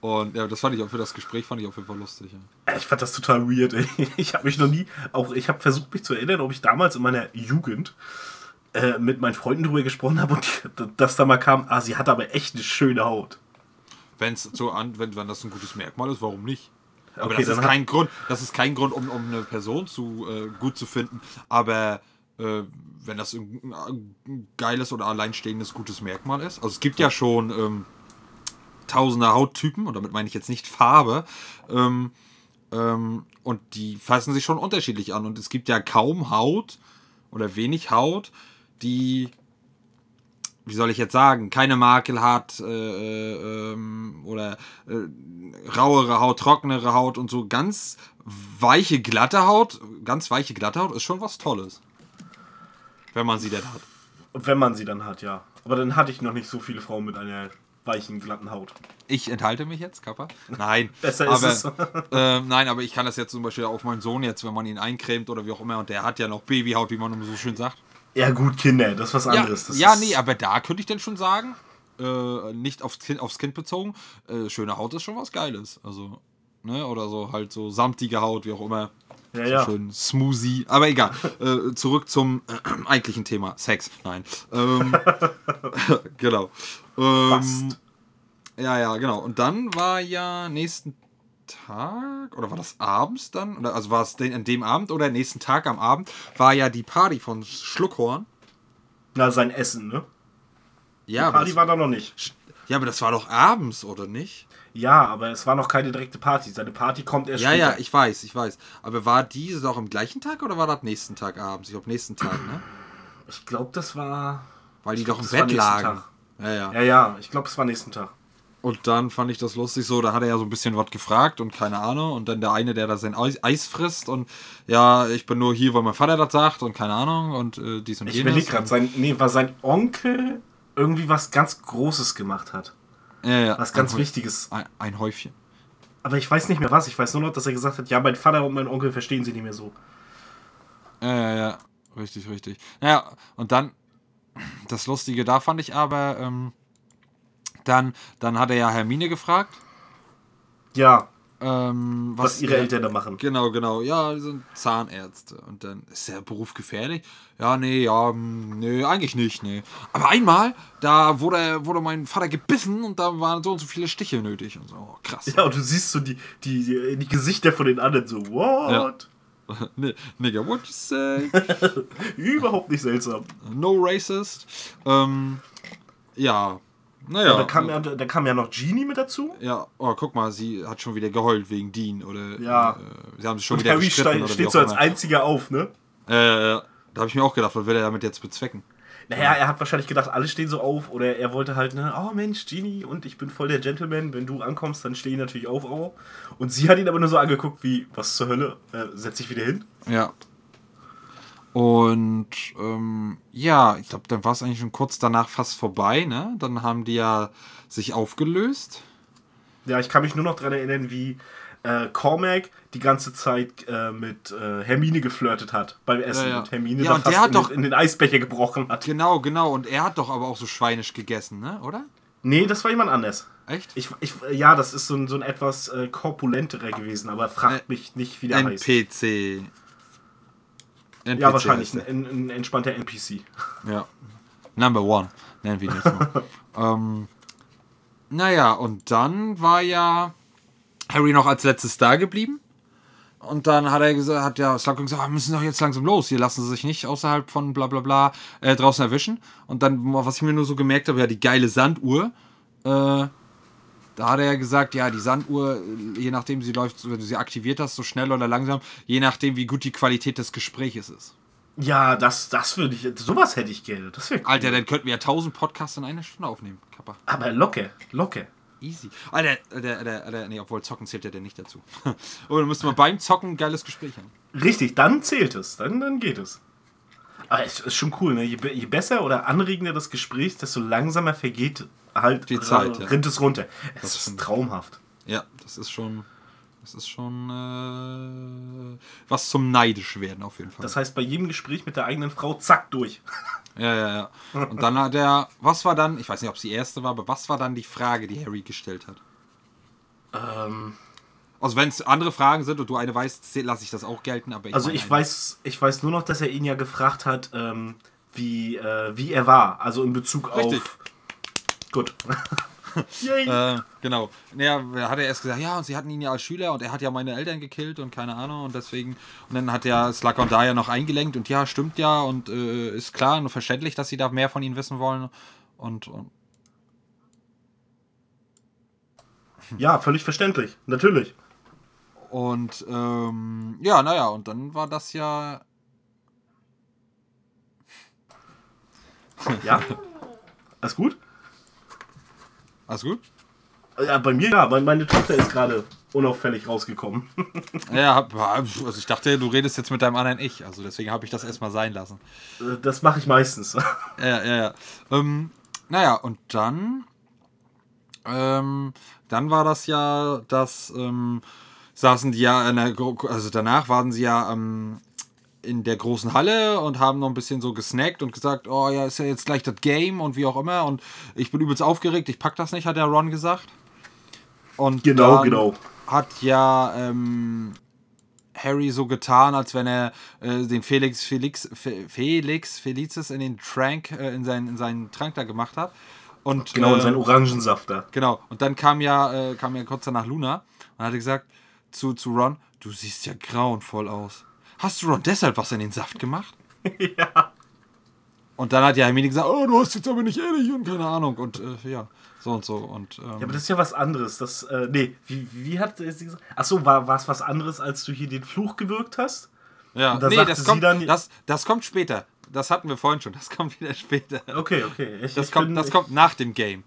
Und ja, das fand ich auch für das Gespräch fand ich auf jeden Fall lustig. Ja. Ich fand das total weird, ey. [LAUGHS] Ich habe mich noch nie, auch ich habe versucht, mich zu erinnern, ob ich damals in meiner Jugend äh, mit meinen Freunden drüber gesprochen habe und dass da mal kam, ah, sie hat aber echt eine schöne Haut. Wenn's so an, wenn, wenn das ein gutes Merkmal ist, warum nicht? Aber Okay, das ist kein Grund, das ist kein Grund, um, um eine Person zu äh, gut zu finden. Aber äh, wenn das ein, ein geiles oder alleinstehendes gutes Merkmal ist, also es gibt ja schon ähm, tausende Hauttypen, und damit meine ich jetzt nicht Farbe, ähm, ähm, und die fassen sich schon unterschiedlich an. Und es gibt ja kaum Haut oder wenig Haut, die wie soll ich jetzt sagen, keine Makel hat äh, äh, ähm, oder äh, rauere Haut, trockenere Haut und so ganz weiche, glatte Haut, ganz weiche, glatte Haut ist schon was Tolles. Wenn man sie denn hat. Wenn man sie dann hat, ja. Aber dann hatte ich noch nicht so viele Frauen mit einer weichen, glatten Haut. Ich enthalte mich jetzt, Kappa. Nein. [LAUGHS] Besser aber, ist es. [LAUGHS] ähm, nein, aber ich kann das jetzt zum Beispiel auf meinen Sohn jetzt, wenn man ihn eincremt oder wie auch immer, und der hat ja noch Babyhaut, wie man immer so schön sagt. Ja, gut, Kinder, das ist was Ja, anderes. Das ja nee, aber da könnte ich dann schon sagen, äh, nicht aufs kind, aufs kind bezogen, äh, schöne Haut ist schon was Geiles. Also, ne, oder so halt so samtige Haut, wie auch immer. Ja, so ja. Schön smoothie. Aber egal. äh, zurück zum äh, [CLEARS THROAT] eigentlichen Thema. Sex. Nein. Ähm, [LAUGHS] genau. Ähm, Fast. Ja, ja, genau. Und dann war ja nächsten Tag, oder war das abends dann? Oder, also war es den, an dem Abend oder nächsten Tag am Abend, war ja die Party von Schluckhorn. Na, sein Essen, ne? Ja, aber Party das, war da noch nicht. ja, aber das war doch abends, oder nicht? Ja, aber es war noch keine direkte Party. Seine Party kommt erst Ja, später. ja, ich weiß, ich weiß. Aber war diese doch am gleichen Tag oder war das nächsten Tag abends? Ich glaube, nächsten Tag, ne? Ich glaube, das war. Weil die Ich doch im Bett lagen. Tag. Ja, ja. Ja, ja, ich glaube, es war nächsten Tag. Und dann fand ich das lustig so, da hat er ja so ein bisschen was gefragt und keine Ahnung. Und dann der eine, der da sein Eis, Eis frisst und ja, ich bin nur hier, weil mein Vater das sagt und keine Ahnung und äh, dies und Ich jenes. überlege gerade, sein, nee, war sein Onkel irgendwie was ganz Großes gemacht hat. Ja, ja, Was ganz ein, Häu- Wichtiges. Ein, ein Häufchen. Aber ich weiß nicht mehr was. Ich weiß nur noch, dass er gesagt hat, ja, mein Vater und mein Onkel verstehen sie nicht mehr so. Ja, ja, ja. Richtig, richtig. Naja, und dann, das Lustige da fand ich aber, ähm, dann, dann hat er ja Hermine gefragt, Ja, ähm, was, ihre Eltern da machen. Genau, genau. Ja, die sind Zahnärzte. Und dann ist der Beruf gefährlich? Ja, nee, ja, hm, nee, eigentlich nicht, nee. Aber einmal, da wurde, wurde mein Vater gebissen und da waren so und so viele Stiche nötig. Und so, oh, krass. Ja, und du siehst so die, die, die, die Gesichter von den anderen so, what? [LAUGHS] Ne- Nigga, what you say? [LAUGHS] Überhaupt nicht seltsam. No racist. Ähm, ja. Naja. Ja, da, kam ja, da kam ja noch Genie mit dazu. ja, oh, guck mal, sie hat schon wieder geheult wegen Dean oder Ja. äh, sie haben sich schon Und wieder Harry gestritten wie steht so als immer. einziger auf, ne? Äh, da habe ich mir auch gedacht, was will er damit jetzt bezwecken? Naja, er hat wahrscheinlich gedacht, alle stehen so auf. Oder er wollte halt, ne, oh Mensch, Genie, und ich bin voll der Gentleman. Wenn du ankommst, dann stehe ich natürlich auf, auch. Und sie hat ihn aber nur so angeguckt, wie, was zur Hölle? Äh, setz dich wieder hin. Ja. Und ähm, ja, ich glaube, dann war es eigentlich schon kurz danach fast vorbei, ne? Dann haben die ja sich aufgelöst. Ja, ich kann mich nur noch daran erinnern, wie äh, Cormac die ganze Zeit äh, mit äh, Hermine geflirtet hat beim Essen. Ja, ja. Und Hermine Ja, und der hat in, doch- den, in den Eisbecher gebrochen hat. Genau, genau. Und er hat doch aber auch so schweinisch gegessen, ne? Oder? Nee, das war jemand anders. Echt? Ich, ich, ja, das ist so ein, so ein etwas äh, korpulenterer gewesen, aber fragt mich nicht, wie der heißt. NPC. NPC Ja, wahrscheinlich ein, ein, entspannter NPC. Ja. Number one. Nennen wir ihn jetzt mal. [LAUGHS] ähm, naja, und dann war ja Harry noch als letztes da geblieben. Und dann hat er gesagt, hat ja Slughorn gesagt, ah, wir müssen doch jetzt langsam los. Hier lassen sie sich nicht außerhalb von bla bla bla äh, draußen erwischen. Und dann, was ich mir nur so gemerkt habe, ja, die geile Sanduhr. Äh, da hat er ja gesagt, ja, die Sanduhr, äh, je nachdem sie läuft, wenn du sie aktiviert hast, so schnell oder langsam, je nachdem, wie gut die Qualität des Gespräches ist. Ja, das, das würde ich. Sowas hätte ich gerne. Das cool. Alter, dann könnten wir ja 1000 Podcasts in einer Stunde aufnehmen. Kappa. Aber locker, locker. Easy. Alter, der, der, der, nee, obwohl Zocken zählt ja der nicht dazu. [LAUGHS] Oder dann müsste man beim Zocken ein geiles Gespräch haben. Richtig, dann zählt es. Dann, dann geht es. Aber es ist schon cool, ne? Je, je besser oder anregender das Gespräch, desto langsamer vergeht halt Die Zeit, ja. rinnt es runter. Es Das ist stimmt. traumhaft. Ja, das ist schon. Das ist schon äh, was zum neidisch werden auf jeden Fall. Das heißt, bei jedem Gespräch mit der eigenen Frau, zack, durch. [LAUGHS] ja, ja, ja. Und dann hat er, was war dann, ich weiß nicht, ob es die erste war, aber was war dann die Frage, die Harry gestellt hat? Ähm, Also wenn es andere Fragen sind und du eine weißt, lasse ich das auch gelten, aber ich also ich eine. weiß, ich weiß nur noch, dass er ihn ja gefragt hat, ähm, wie, äh, wie er war. Also in Bezug Richtig. auf. Gut. [LAUGHS] Äh, genau. Naja, hat er erst gesagt, ja, und sie hatten ihn ja als Schüler und er hat ja meine Eltern gekillt und keine Ahnung und deswegen. Und dann hat ja Slughorn da ja noch eingelenkt und ja, stimmt ja und äh, ist klar und verständlich, dass sie da mehr von ihnen wissen wollen. Und, und ja, völlig verständlich. Natürlich. Und ähm, ja, naja, und dann war das ja. Ja. Alles gut? Alles gut? Ja, bei mir ja, weil meine Tochter ist gerade unauffällig rausgekommen. [LAUGHS] Ja, also ich dachte, du redest jetzt mit deinem anderen Ich, also deswegen habe ich das erstmal sein lassen. Äh, Das mache ich meistens. [LAUGHS] Ja, ja, ja. Ähm, naja, und dann. Ähm, dann war das ja, dass. Ähm, saßen die ja in der Gru- also danach waren sie ja am in der großen Halle und haben noch ein bisschen so gesnackt und gesagt, oh ja, ist ja jetzt gleich das Game und wie auch immer. Und ich bin übelst aufgeregt, ich pack das nicht, hat der Ron gesagt. Und Genau, genau. hat ja ähm, Harry so getan, als wenn er äh, den Felix Felix Fe- Felix Felicis in den Trank äh, in seinen in seinen Trank da gemacht hat. Und Genau, äh, sein Orangensaft da. Genau. Und dann kam ja, äh, kam ja kurz danach Luna und hatte gesagt zu, zu Ron, du siehst ja grauenvoll aus. Hast du Ron deshalb was in den Saft gemacht? [LAUGHS] ja. Und dann hat ja Hermine gesagt, oh, du hast jetzt aber nicht ehrlich und keine Ahnung. Und äh, ja, so und so. Und, ähm, Ja, aber das ist ja was anderes. Das, äh, nee, wie, wie hat sie gesagt? Achso, war es was anderes, als du hier den Fluch gewirkt hast? ja. nee, das kommt, dann- das, das kommt später. Das hatten wir vorhin schon. Das kommt [LAUGHS] wieder später. Okay, okay. Ich, Das, ich kommt, bin- das kommt nach dem Game.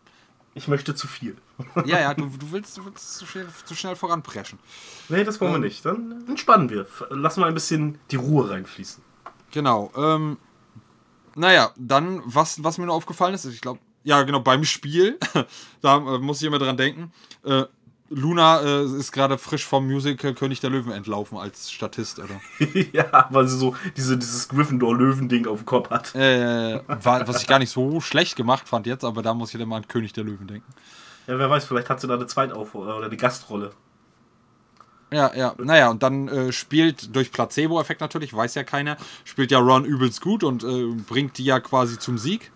Ich möchte zu viel. [LAUGHS] Ja, ja, du, du willst, du willst zu, schnell, zu schnell voranpreschen. Nee, das wollen wir nicht. Dann entspannen wir. Lassen wir ein bisschen die Ruhe reinfließen. Genau. Ähm, naja, dann, was, was mir nur aufgefallen ist, ich glaube, ja, genau, beim Spiel, [LAUGHS] da äh, muss ich immer dran denken, äh, Luna äh, ist gerade frisch vom Musical König der Löwen entlaufen als Statist, oder? [LAUGHS] ja, weil sie so diese, dieses Gryffindor-Löwen-Ding auf dem Kopf hat. Äh, war, was ich gar nicht so schlecht gemacht fand jetzt, aber da muss ich dann mal an König der Löwen denken. Ja, wer weiß, vielleicht hat sie da eine Zweitauf- oder eine Gastrolle. Ja, ja. Naja, und dann äh, spielt durch Placebo-Effekt natürlich, weiß ja keiner, spielt ja Ron übelst gut und äh, bringt die ja quasi zum Sieg.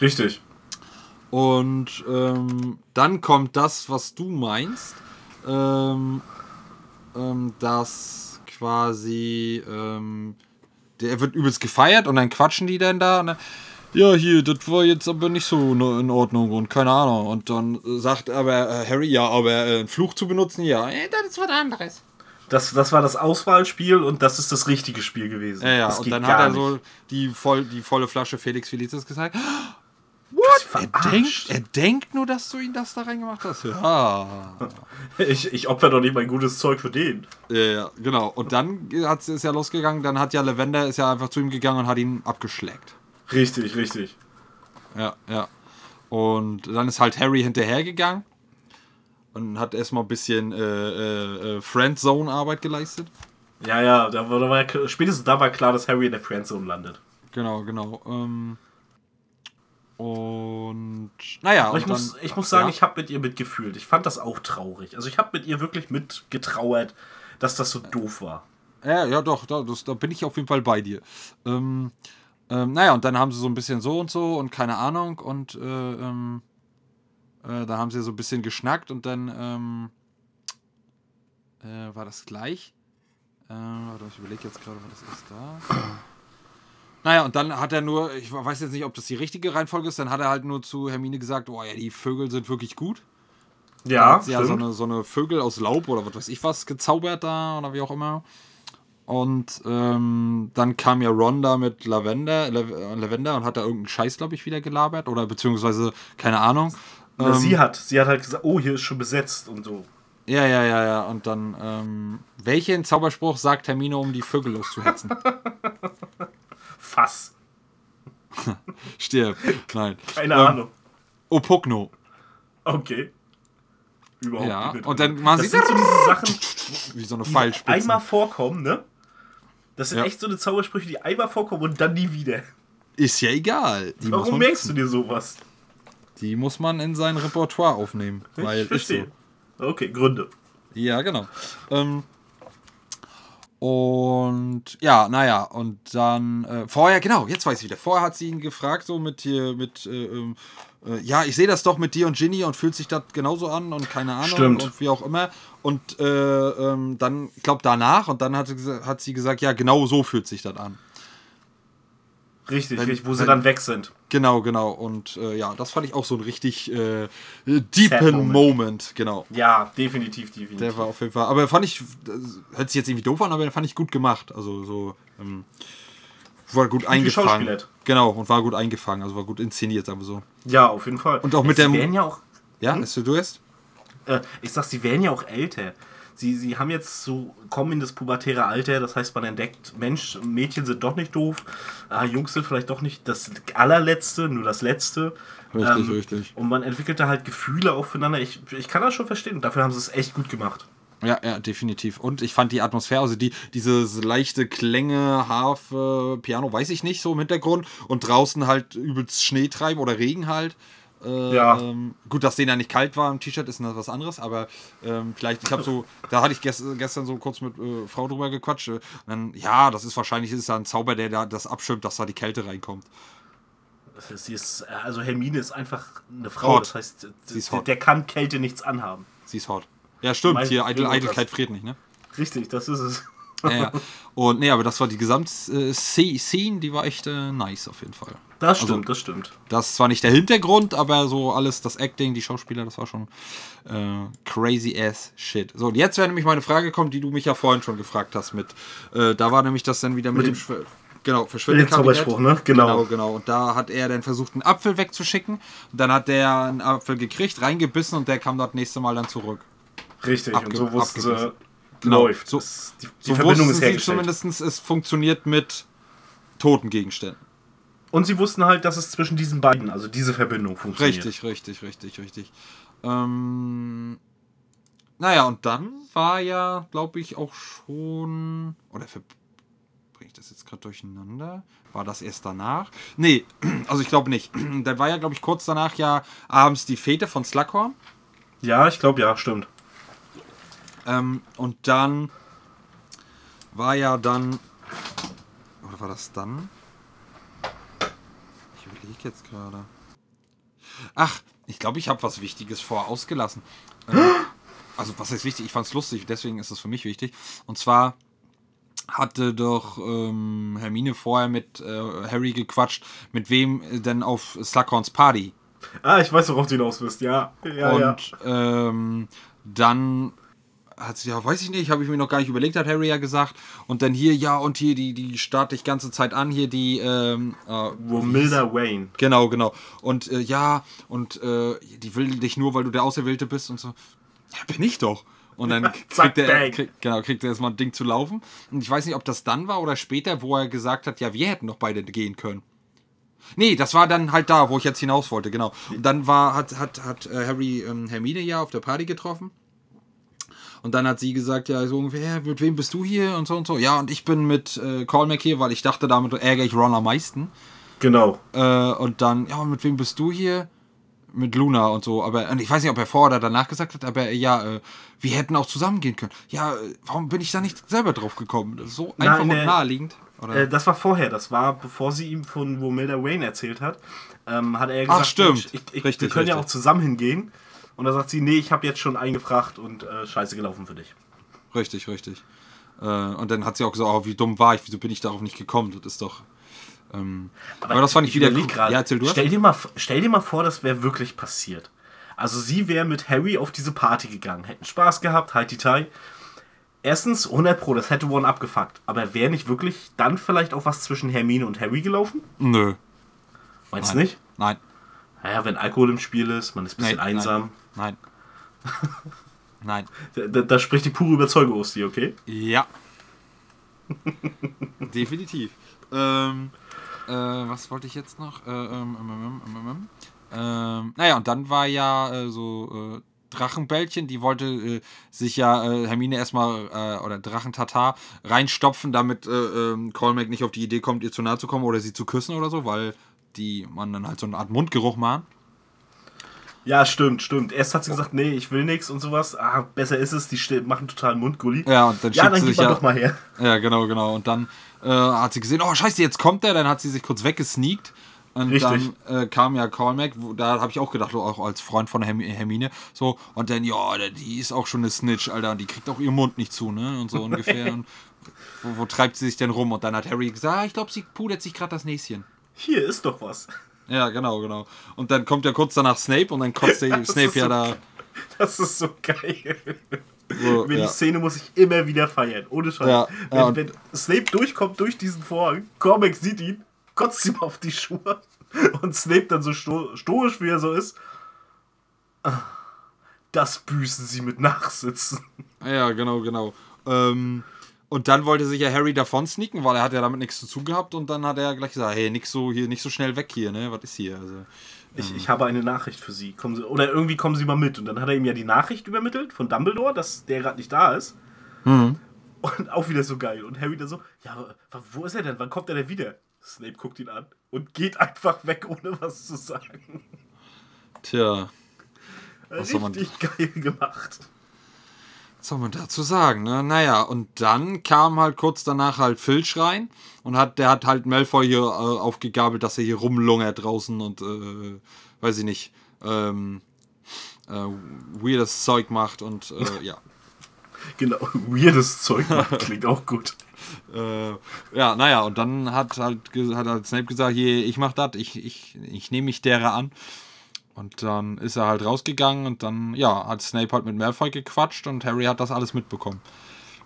Richtig. Und ähm, dann kommt das, was du meinst, ähm, ähm, dass quasi ähm, der wird übelst gefeiert und dann quatschen die dann da. Dann, ja, hier, das war jetzt aber nicht so ne- in Ordnung und keine Ahnung. Und dann sagt aber äh, Harry, ja, aber äh, einen Fluch zu benutzen, ja, äh, das ist was anderes. Das, das war das Auswahlspiel und das ist das richtige Spiel gewesen. Ja, ja, und dann hat er nicht. so die, voll, die volle Flasche Felix Felicis gesagt. Das Er denkt, er denkt nur, dass du ihn das da reingemacht hast. Ja. [LAUGHS] Ich, ich opfer doch nicht mein gutes Zeug für den. Ja, ja, genau. Und dann hat ist ja losgegangen, dann hat ja Lavender ist ja einfach zu ihm gegangen und hat ihn abgeschlägt. Richtig, richtig. Ja, ja. Und dann ist halt Harry hinterhergegangen und hat erstmal ein bisschen äh, äh, äh, Friendzone-Arbeit geleistet. Ja, ja, da war, da war, ja- spätestens da war klar, dass Harry in der Friendzone landet. Genau, genau. Ähm, und naja, Aber ich und muss, dann, ich muss sagen, ja. ich habe mit ihr mitgefühlt. Ich fand das auch traurig. Also ich habe mit ihr wirklich mitgetrauert, dass das so doof war. Ja, ja, doch, da, das, da bin ich auf jeden Fall bei dir. Ähm, ähm, naja, und dann haben sie so ein bisschen so und so und keine Ahnung und äh, ähm, äh, da haben sie so ein bisschen geschnackt und dann ähm, äh, war das gleich. Äh, warte, ich überlege jetzt gerade, was das ist da. Naja, und dann hat er nur, ich weiß jetzt nicht, ob das die richtige Reihenfolge ist, dann hat er halt nur zu Hermine gesagt, oh ja, die Vögel sind wirklich gut. Ja, hat sie ja so eine, so eine Vögel aus Laub oder was weiß ich was gezaubert da oder wie auch immer. Und ähm, dann kam ja Ron da mit Lavender, Lav äh, Lavender und hat da irgendeinen Scheiß, glaube ich, wieder gelabert oder beziehungsweise, keine Ahnung. Na, Ähm, sie hat, sie hat halt gesagt, oh, hier ist schon besetzt und so. Ja, ja, ja, ja. Und dann, ähm, welchen Zauberspruch sagt Hermine, um die Vögel loszuhetzen? [LAUGHS] Fass. [LAUGHS] Stirb. Nein. Keine Ähm, Ahnung. Opugno. Okay. Überhaupt Ja, nicht und dann machen das sie sind so diese [LAUGHS] Sachen, wie so eine die Pfeilspitze. einmal vorkommen, ne? Das sind Ja. echt so eine Zaubersprüche, die einmal vorkommen und dann nie wieder. Ist ja egal. Die Warum merkst wissen. du dir sowas? Die muss man in sein Repertoire aufnehmen. Weil ich ist so. verstehe. Okay, Gründe. Ja, genau. Ähm, und ja, naja, und dann äh, vorher, genau, jetzt weiß ich wieder. Vorher hat sie ihn gefragt, so mit hier, mit, äh, ähm, äh, ja, ich sehe das doch mit dir und Ginny und fühlt sich das genauso an und keine Ahnung Stimmt. und wie auch immer. Und äh, ähm, dann, ich glaube, danach und dann hat, hat sie gesagt, ja, genau so fühlt sich das an. Richtig, Wenn- richtig, wo sie wenn- dann weg sind. Genau, genau. Und äh, ja, das fand ich auch so ein richtig äh, deepen Moment. Moment. Genau. Ja, definitiv, definitiv. Der war auf jeden Fall. Aber fand ich, hört sich jetzt irgendwie doof an, aber den fand ich gut gemacht. Also so, ähm, war gut eingefangen. Genau, und war gut eingefangen. Also war gut inszeniert, wir so. ja, auf jeden Fall. Und auch mit sie der- werden ja auch, Ja, Hm? ist du erst? äh, ich sag, sie werden ja auch älter. Sie, sie haben jetzt so, kommen in das pubertäre Alter, das heißt, man entdeckt, Mensch, Mädchen sind doch nicht doof, ah, Jungs sind vielleicht doch nicht das allerletzte, nur das letzte. Ähm, Richtig, richtig. Und man entwickelt da halt Gefühle auch füreinander. Ich, ich kann das schon verstehen. Dafür haben sie es echt gut gemacht. Ja, ja, definitiv. Und ich fand die Atmosphäre, also die, dieses leichte Klänge, Harfe, Piano, weiß ich nicht, so im Hintergrund. Und draußen halt übelst Schnee treiben oder Regen halt. Äh, Ja. Ähm, gut, dass denen ja nicht kalt war im T-Shirt, ist das was anderes, aber ähm, vielleicht, ich habe so, da hatte ich gest, gestern so kurz mit äh, Frau drüber gequatscht. Äh, dann, ja, das ist wahrscheinlich ist da ein Zauber, der da das abschirmt, dass da die Kälte reinkommt. Sie ist, also Hermine ist einfach eine Frau, Hot. das heißt, Sie ist der, hot. der kann Kälte nichts anhaben. Sie ist hot. Ja, stimmt, Mein- hier Eitel, Eitelkeit friert nicht, ne? Richtig, das ist es. Ja, ja. Und nee, aber das war die Gesamtszene, die war echt äh, nice auf jeden Fall. Das Also- stimmt, das stimmt. Das zwar nicht der Hintergrund, aber so alles, das Acting, die Schauspieler, das war schon äh, crazy ass shit. So, und jetzt wäre nämlich meine Frage kommen, die du mich ja vorhin schon gefragt hast mit. Äh, da war nämlich das dann wieder mit, Mit dem dem- Schw genau, Verschwindekabinett. Zauberspruch, ne? Genau. Genau, genau. Und da hat er dann versucht, einen Apfel wegzuschicken. Und dann hat der einen Apfel gekriegt, reingebissen und der kam das nächste Mal dann zurück. Richtig, Abge- und so wussten sie, abgebissen. Genau, läuft. so- Das- die, die So Verbindung wussten ist sie hergestellt. zumindest, es funktioniert mit toten Gegenständen. Und sie wussten halt, dass es zwischen diesen beiden, also diese Verbindung funktioniert. Richtig, richtig, richtig, richtig. Ähm, naja, und dann war ja, glaube ich, auch schon. Oder bringe ich das jetzt gerade durcheinander? War das erst danach? Nee, [CLEARS THROAT] also ich glaube nicht. [CLEARS THROAT] Da war ja, glaube ich, kurz danach ja abends die Fete von Slughorn. Ja, ich glaube, ja, stimmt. Ähm, und dann war ja dann. Oder war das dann? Ich überlege jetzt gerade. Ach, ich glaube, ich habe was Wichtiges vorher ausgelassen. Ähm, [GASPS] also, was ist wichtig? Ich fand es lustig, deswegen ist es für mich wichtig. Und zwar hatte doch ähm, Hermine vorher mit äh, Harry gequatscht, mit wem äh, denn auf Slughorns Party. Ah, ich weiß, worauf du hinaus bist. Ja, ja, ja. Und ähm, dann hat sie ja, weiß ich nicht, habe ich mir noch gar nicht überlegt, hat Harry ja gesagt. Und dann hier, ja, und hier, die, die starrt dich ganze Zeit an, hier die, ähm, äh, Romilda Wayne. Genau, genau. Und äh, ja, und äh, die will dich nur, weil du der Auserwählte bist und so. Ja, bin ich doch. Und dann [LAUGHS] kriegt er, krieg, genau, kriegt er erstmal ein Ding zu laufen. Und ich weiß nicht, ob das dann war oder später, wo er gesagt hat, ja, wir hätten doch beide gehen können. Nee, das war dann halt da, wo ich jetzt hinaus wollte, genau. Und dann war, hat, hat, hat äh, Harry ähm, Hermine ja auf der Party getroffen. Und dann hat sie gesagt, ja, so ungefähr, mit wem bist du hier und so und so. Ja, und ich bin mit äh, Colmac hier, weil ich dachte, damit ärgere ich Ron am meisten. Genau. Äh, und dann, ja, mit wem bist du hier? Mit Luna und so. Aber und ich weiß nicht, ob er vor oder danach gesagt hat, aber ja, äh, wir hätten auch zusammengehen können. Ja, äh, warum bin ich da nicht selber drauf gekommen? Das ist so einfach in und der- naheliegend. Oder? Äh, das war vorher, das war, bevor sie ihm von Romilda Wayne erzählt hat, ähm, hat er gesagt, Ach, stimmt. Ich, ich, Richtig, wir können ja richtig. auch zusammen hingehen. Und da sagt sie, nee, ich habe jetzt schon eingefragt und äh, scheiße gelaufen für dich. Richtig, richtig. Äh, und dann hat sie auch gesagt, oh, wie dumm war ich, wieso bin ich darauf nicht gekommen? Das ist doch. Ähm, aber, das fand ich, wieder cool. grad, Ja, erzähl du. Stell dir mal, stell dir mal vor, das wäre wirklich passiert. Also sie wäre mit Harry auf diese Party gegangen, hätten Spaß gehabt, halt die Tai. Erstens, 100 Pro, das hätte One abgefuckt. Aber wäre nicht wirklich dann vielleicht auch was zwischen Hermine und Harry gelaufen? Nö. Meinst du nicht? Nein. Naja, wenn Alkohol im Spiel ist, man ist ein bisschen Nein, einsam. Nein. [LAUGHS] Nein. Da, da, da spricht die pure Überzeugung aus dir, okay? Ja. [LAUGHS] Definitiv. Ähm, äh, was wollte ich jetzt noch? Äh, ähm, ähm, ähm, ähm, ähm, ähm, naja, und dann war ja äh, so äh, Drachenbällchen, die wollte äh, sich ja äh, Hermine erstmal, äh, oder Drachentatar, reinstopfen, damit äh, ähm, Colmac nicht auf die Idee kommt, ihr zu nahe zu kommen oder sie zu küssen oder so, weil die man dann halt so eine Art Mundgeruch machen. Ja, stimmt, stimmt. Erst hat sie gesagt, nee, ich will nichts und sowas. Ah, besser ist es, die machen total Mundgulli. Ja, und dann ja schickt dann sie sich ja. doch mal her. Ja, genau, genau. Und dann äh, hat sie gesehen, oh scheiße, jetzt kommt er. Dann hat sie sich kurz weggesneakt. Und Richtig. dann äh, kam ja Cormac, da habe ich auch gedacht, auch als Freund von Herm Hermine, so, und dann, ja, der- die ist auch schon eine Snitch, Alter, und die kriegt auch ihren Mund nicht zu, ne? Und so [LAUGHS] ungefähr. und wo, wo treibt sie sich denn rum? Und dann hat Harry gesagt, ah, ich glaube, sie pudert sich gerade das Näschen. Hier ist doch was. Ja, genau, genau. Und dann kommt ja kurz danach Snape und dann kotzt [LAUGHS] Snape ja so da. Das ist so geil. So, ja. die Szene muss ich immer wieder feiern. Ohne Scheiß. Ja, wenn, ja, wenn Snape durchkommt durch diesen Vorhang, Cormac sieht ihn, kotzt ihm auf die Schuhe [LAUGHS] und Snape dann so sto stoisch, wie er so ist. Ah, Das büßen sie mit Nachsitzen. Ja, genau, genau. Ähm, und dann wollte sich ja Harry davon sneaken, weil er hat ja damit nichts zu tun gehabt und dann hat er gleich gesagt, hey, nix so hier, nicht so schnell weg hier, ne? Was ist hier? Also, Ich, ich habe eine Nachricht für Sie. Kommen Sie. Oder irgendwie kommen Sie mal mit. Und dann hat er ihm ja die Nachricht übermittelt von Dumbledore, dass der gerade nicht da ist. Mhm. Und auch wieder so geil. Und Harry dann so, ja, aber wo ist er denn? Wann kommt er denn wieder? Snape guckt ihn an und geht einfach weg, ohne was zu sagen. Tja, Was Richtig geil gemacht. Was soll man dazu sagen, ne? Naja, und dann kam halt kurz danach halt Filch rein und hat, der hat halt Malfoy hier äh, aufgegabelt, dass er hier rumlungert draußen und, äh, weiß ich nicht, ähm, äh, weirdes Zeug macht und, äh, [LAUGHS] ja. Genau, weirdes Zeug macht, [LAUGHS] klingt auch gut. Äh, ja, naja, und dann hat halt, hat halt Snape gesagt, hier, ich mach das, ich, ich, ich nehme mich derer an. Und dann ist er halt rausgegangen und dann, ja, hat Snape halt mit Malfoy gequatscht und Harry hat das alles mitbekommen.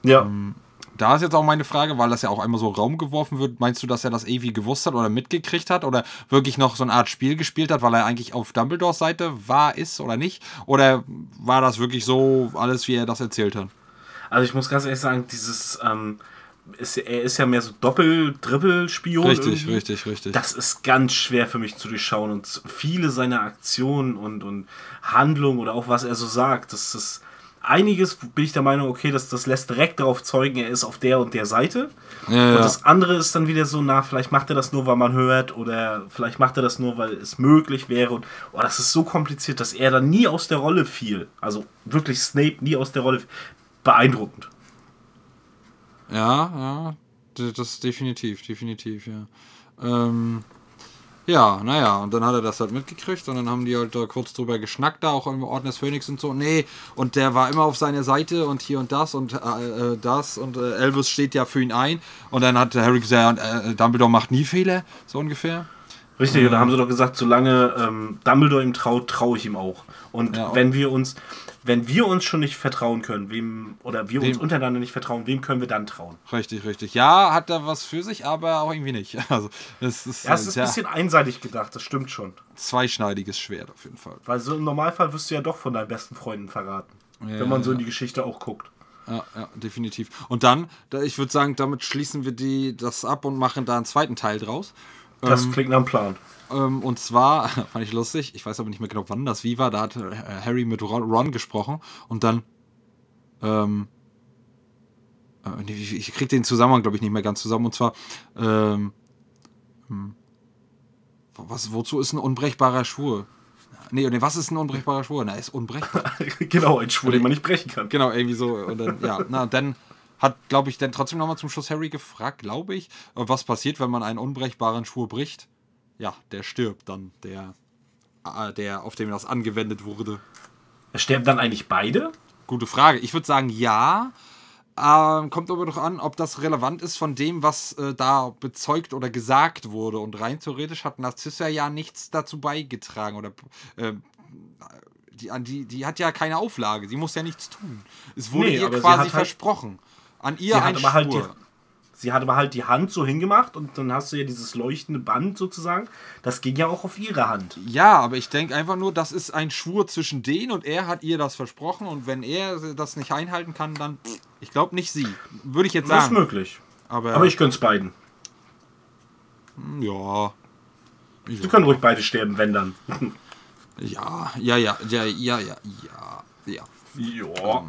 Ja. Ähm, Da ist jetzt auch meine Frage, weil das ja auch einmal so Raum geworfen wird, meinst du, dass er das irgendwie gewusst hat oder mitgekriegt hat oder wirklich noch so eine Art Spiel gespielt hat, weil er eigentlich auf Dumbledores Seite war, ist oder nicht? Oder war das wirklich so alles, wie er das erzählt hat? Also ich muss ganz ehrlich sagen, dieses, ähm, ist, er ist ja mehr so Doppel-Dribbel-Spion. Richtig, irgendwie. richtig, richtig. Das ist ganz schwer für mich zu durchschauen und viele seiner Aktionen und, und Handlungen oder auch was er so sagt, das ist einiges, bin ich der Meinung, okay, das, das lässt direkt darauf zeugen, er ist auf der und der Seite. Ja, Und das andere ist dann wieder so, na, vielleicht macht er das nur, weil man hört oder vielleicht macht er das nur, weil es möglich wäre. Und oh, das ist so kompliziert, dass er dann nie aus der Rolle fiel. Also wirklich Snape nie aus der Rolle. Beeindruckend. Ja, ja, das definitiv, definitiv, ja. Ähm, ja, naja, und dann hat er das halt mitgekriegt und dann haben die halt da kurz drüber geschnackt, da auch im Orden des Phönix und so. Nee, und der war immer auf seiner Seite und hier und das und äh, äh, das und äh, Elvis steht ja für ihn ein. Und dann hat Harry gesagt, äh, Dumbledore macht nie Fehler, so ungefähr. Richtig, und da haben sie doch gesagt, solange ähm, Dumbledore ihm traut, traue ich ihm auch. Und Ja, wenn wir uns, wenn wir uns schon nicht vertrauen können, wem, oder wir uns Wem? untereinander nicht vertrauen, wem können wir dann trauen? Richtig, richtig. Ja, hat er was für sich, aber auch irgendwie nicht. [LAUGHS] Also, es ist, Ja, es ist ein bisschen einseitig gedacht, das stimmt schon. zweischneidiges Schwert auf jeden Fall. Weil so im Normalfall wirst du ja doch von deinen besten Freunden verraten. Ja, wenn man so in die Geschichte auch guckt. Ja, ja, definitiv. Und dann, da, ich würde sagen, damit schließen wir die, das ab und machen da einen zweiten Teil draus. Das klingt nach einem Plan. Ähm, und zwar, [LAUGHS] fand ich lustig, ich weiß aber nicht mehr genau, wann das wie war, da hat äh, Harry mit Ron, gesprochen und dann, ähm, äh, ich, krieg den Zusammenhang, glaube ich, nicht mehr ganz zusammen. Und zwar, ähm, hm, was, wozu ist ein unbrechbarer Schwur? Nee, nee, was ist ein unbrechbarer Schwur? Na, ist unbrechbar. [LAUGHS] genau, ein Schwur, den man nicht brechen kann. Genau, irgendwie so. Und dann, ja, na, dann hat, glaube ich, dann trotzdem nochmal zum Schluss Harry gefragt, glaube ich, was passiert, wenn man einen unbrechbaren Schwur bricht. Ja, der stirbt dann, der, äh, der auf dem das angewendet wurde. Sterben dann eigentlich beide? Gute Frage. Ich würde sagen, ja. Ähm, kommt aber doch an, ob das relevant ist von dem, was äh, da bezeugt oder gesagt wurde. Und rein theoretisch hat Narzissa ja nichts dazu beigetragen. Oder äh, die, die, die hat ja keine Auflage. Sie muss ja nichts tun. Es wurde Nee, ihr quasi halt- versprochen. An ihr Sie ein hat, aber halt die. Sie hat aber halt die Hand so hingemacht und dann hast du ja dieses leuchtende Band sozusagen. Das ging ja auch auf ihre Hand. Ja, aber ich denke einfach nur, das ist ein Schwur zwischen denen und er hat ihr das versprochen und wenn er das nicht einhalten kann, dann, ich glaube nicht sie. Würde ich jetzt Das ist sagen. möglich. Aber, Aber ich gönn's beiden. ja. Sie können ruhig beide sterben, wenn dann. Ja, ja, ja, ja, ja, ja, ja, ja. ja.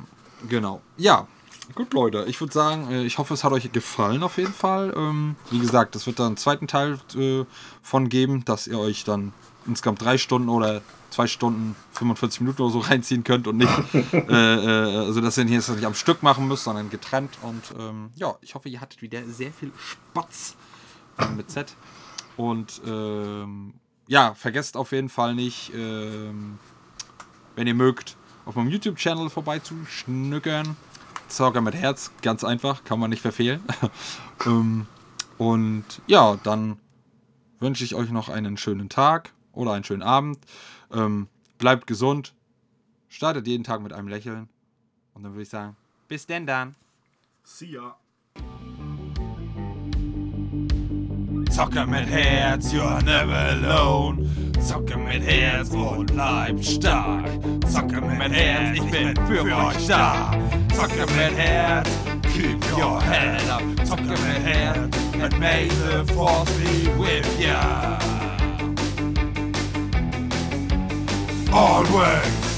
Genau. Ja. Gut, Leute, ich würde sagen, äh, ich hoffe, es hat euch gefallen auf jeden Fall. Ähm, Wie gesagt, es wird da einen zweiten Teil äh, von geben, dass ihr euch dann insgesamt drei Stunden oder zwei Stunden, 45 Minuten oder so [LAUGHS] reinziehen könnt und nicht, [LAUGHS] äh, äh, also dass ihr hier jetzt nicht am Stück machen müsst, sondern getrennt. Und ähm, ja, ich hoffe, ihr hattet wieder sehr viel Spaß äh, mit Z. Und ähm, ja, vergesst auf jeden Fall nicht, ähm, wenn ihr mögt, auf meinem YouTube-Channel vorbeizuschnückern. Zocker mit Herz, ganz einfach, kann man nicht verfehlen. [LAUGHS] ähm, und ja, dann wünsche ich euch noch einen schönen Tag oder einen schönen Abend. Ähm, bleibt gesund, startet jeden Tag mit einem Lächeln. Und dann würde ich sagen, bis denn dann. See ya. Zocker mit Herz, you're never alone. Zocker mit Herz und bleibt stark. Zocker mit Herz, ich bin für euch da. Zocker mit Herz, keep your head up. Zocker mit Herz, and may the force be with ya. always.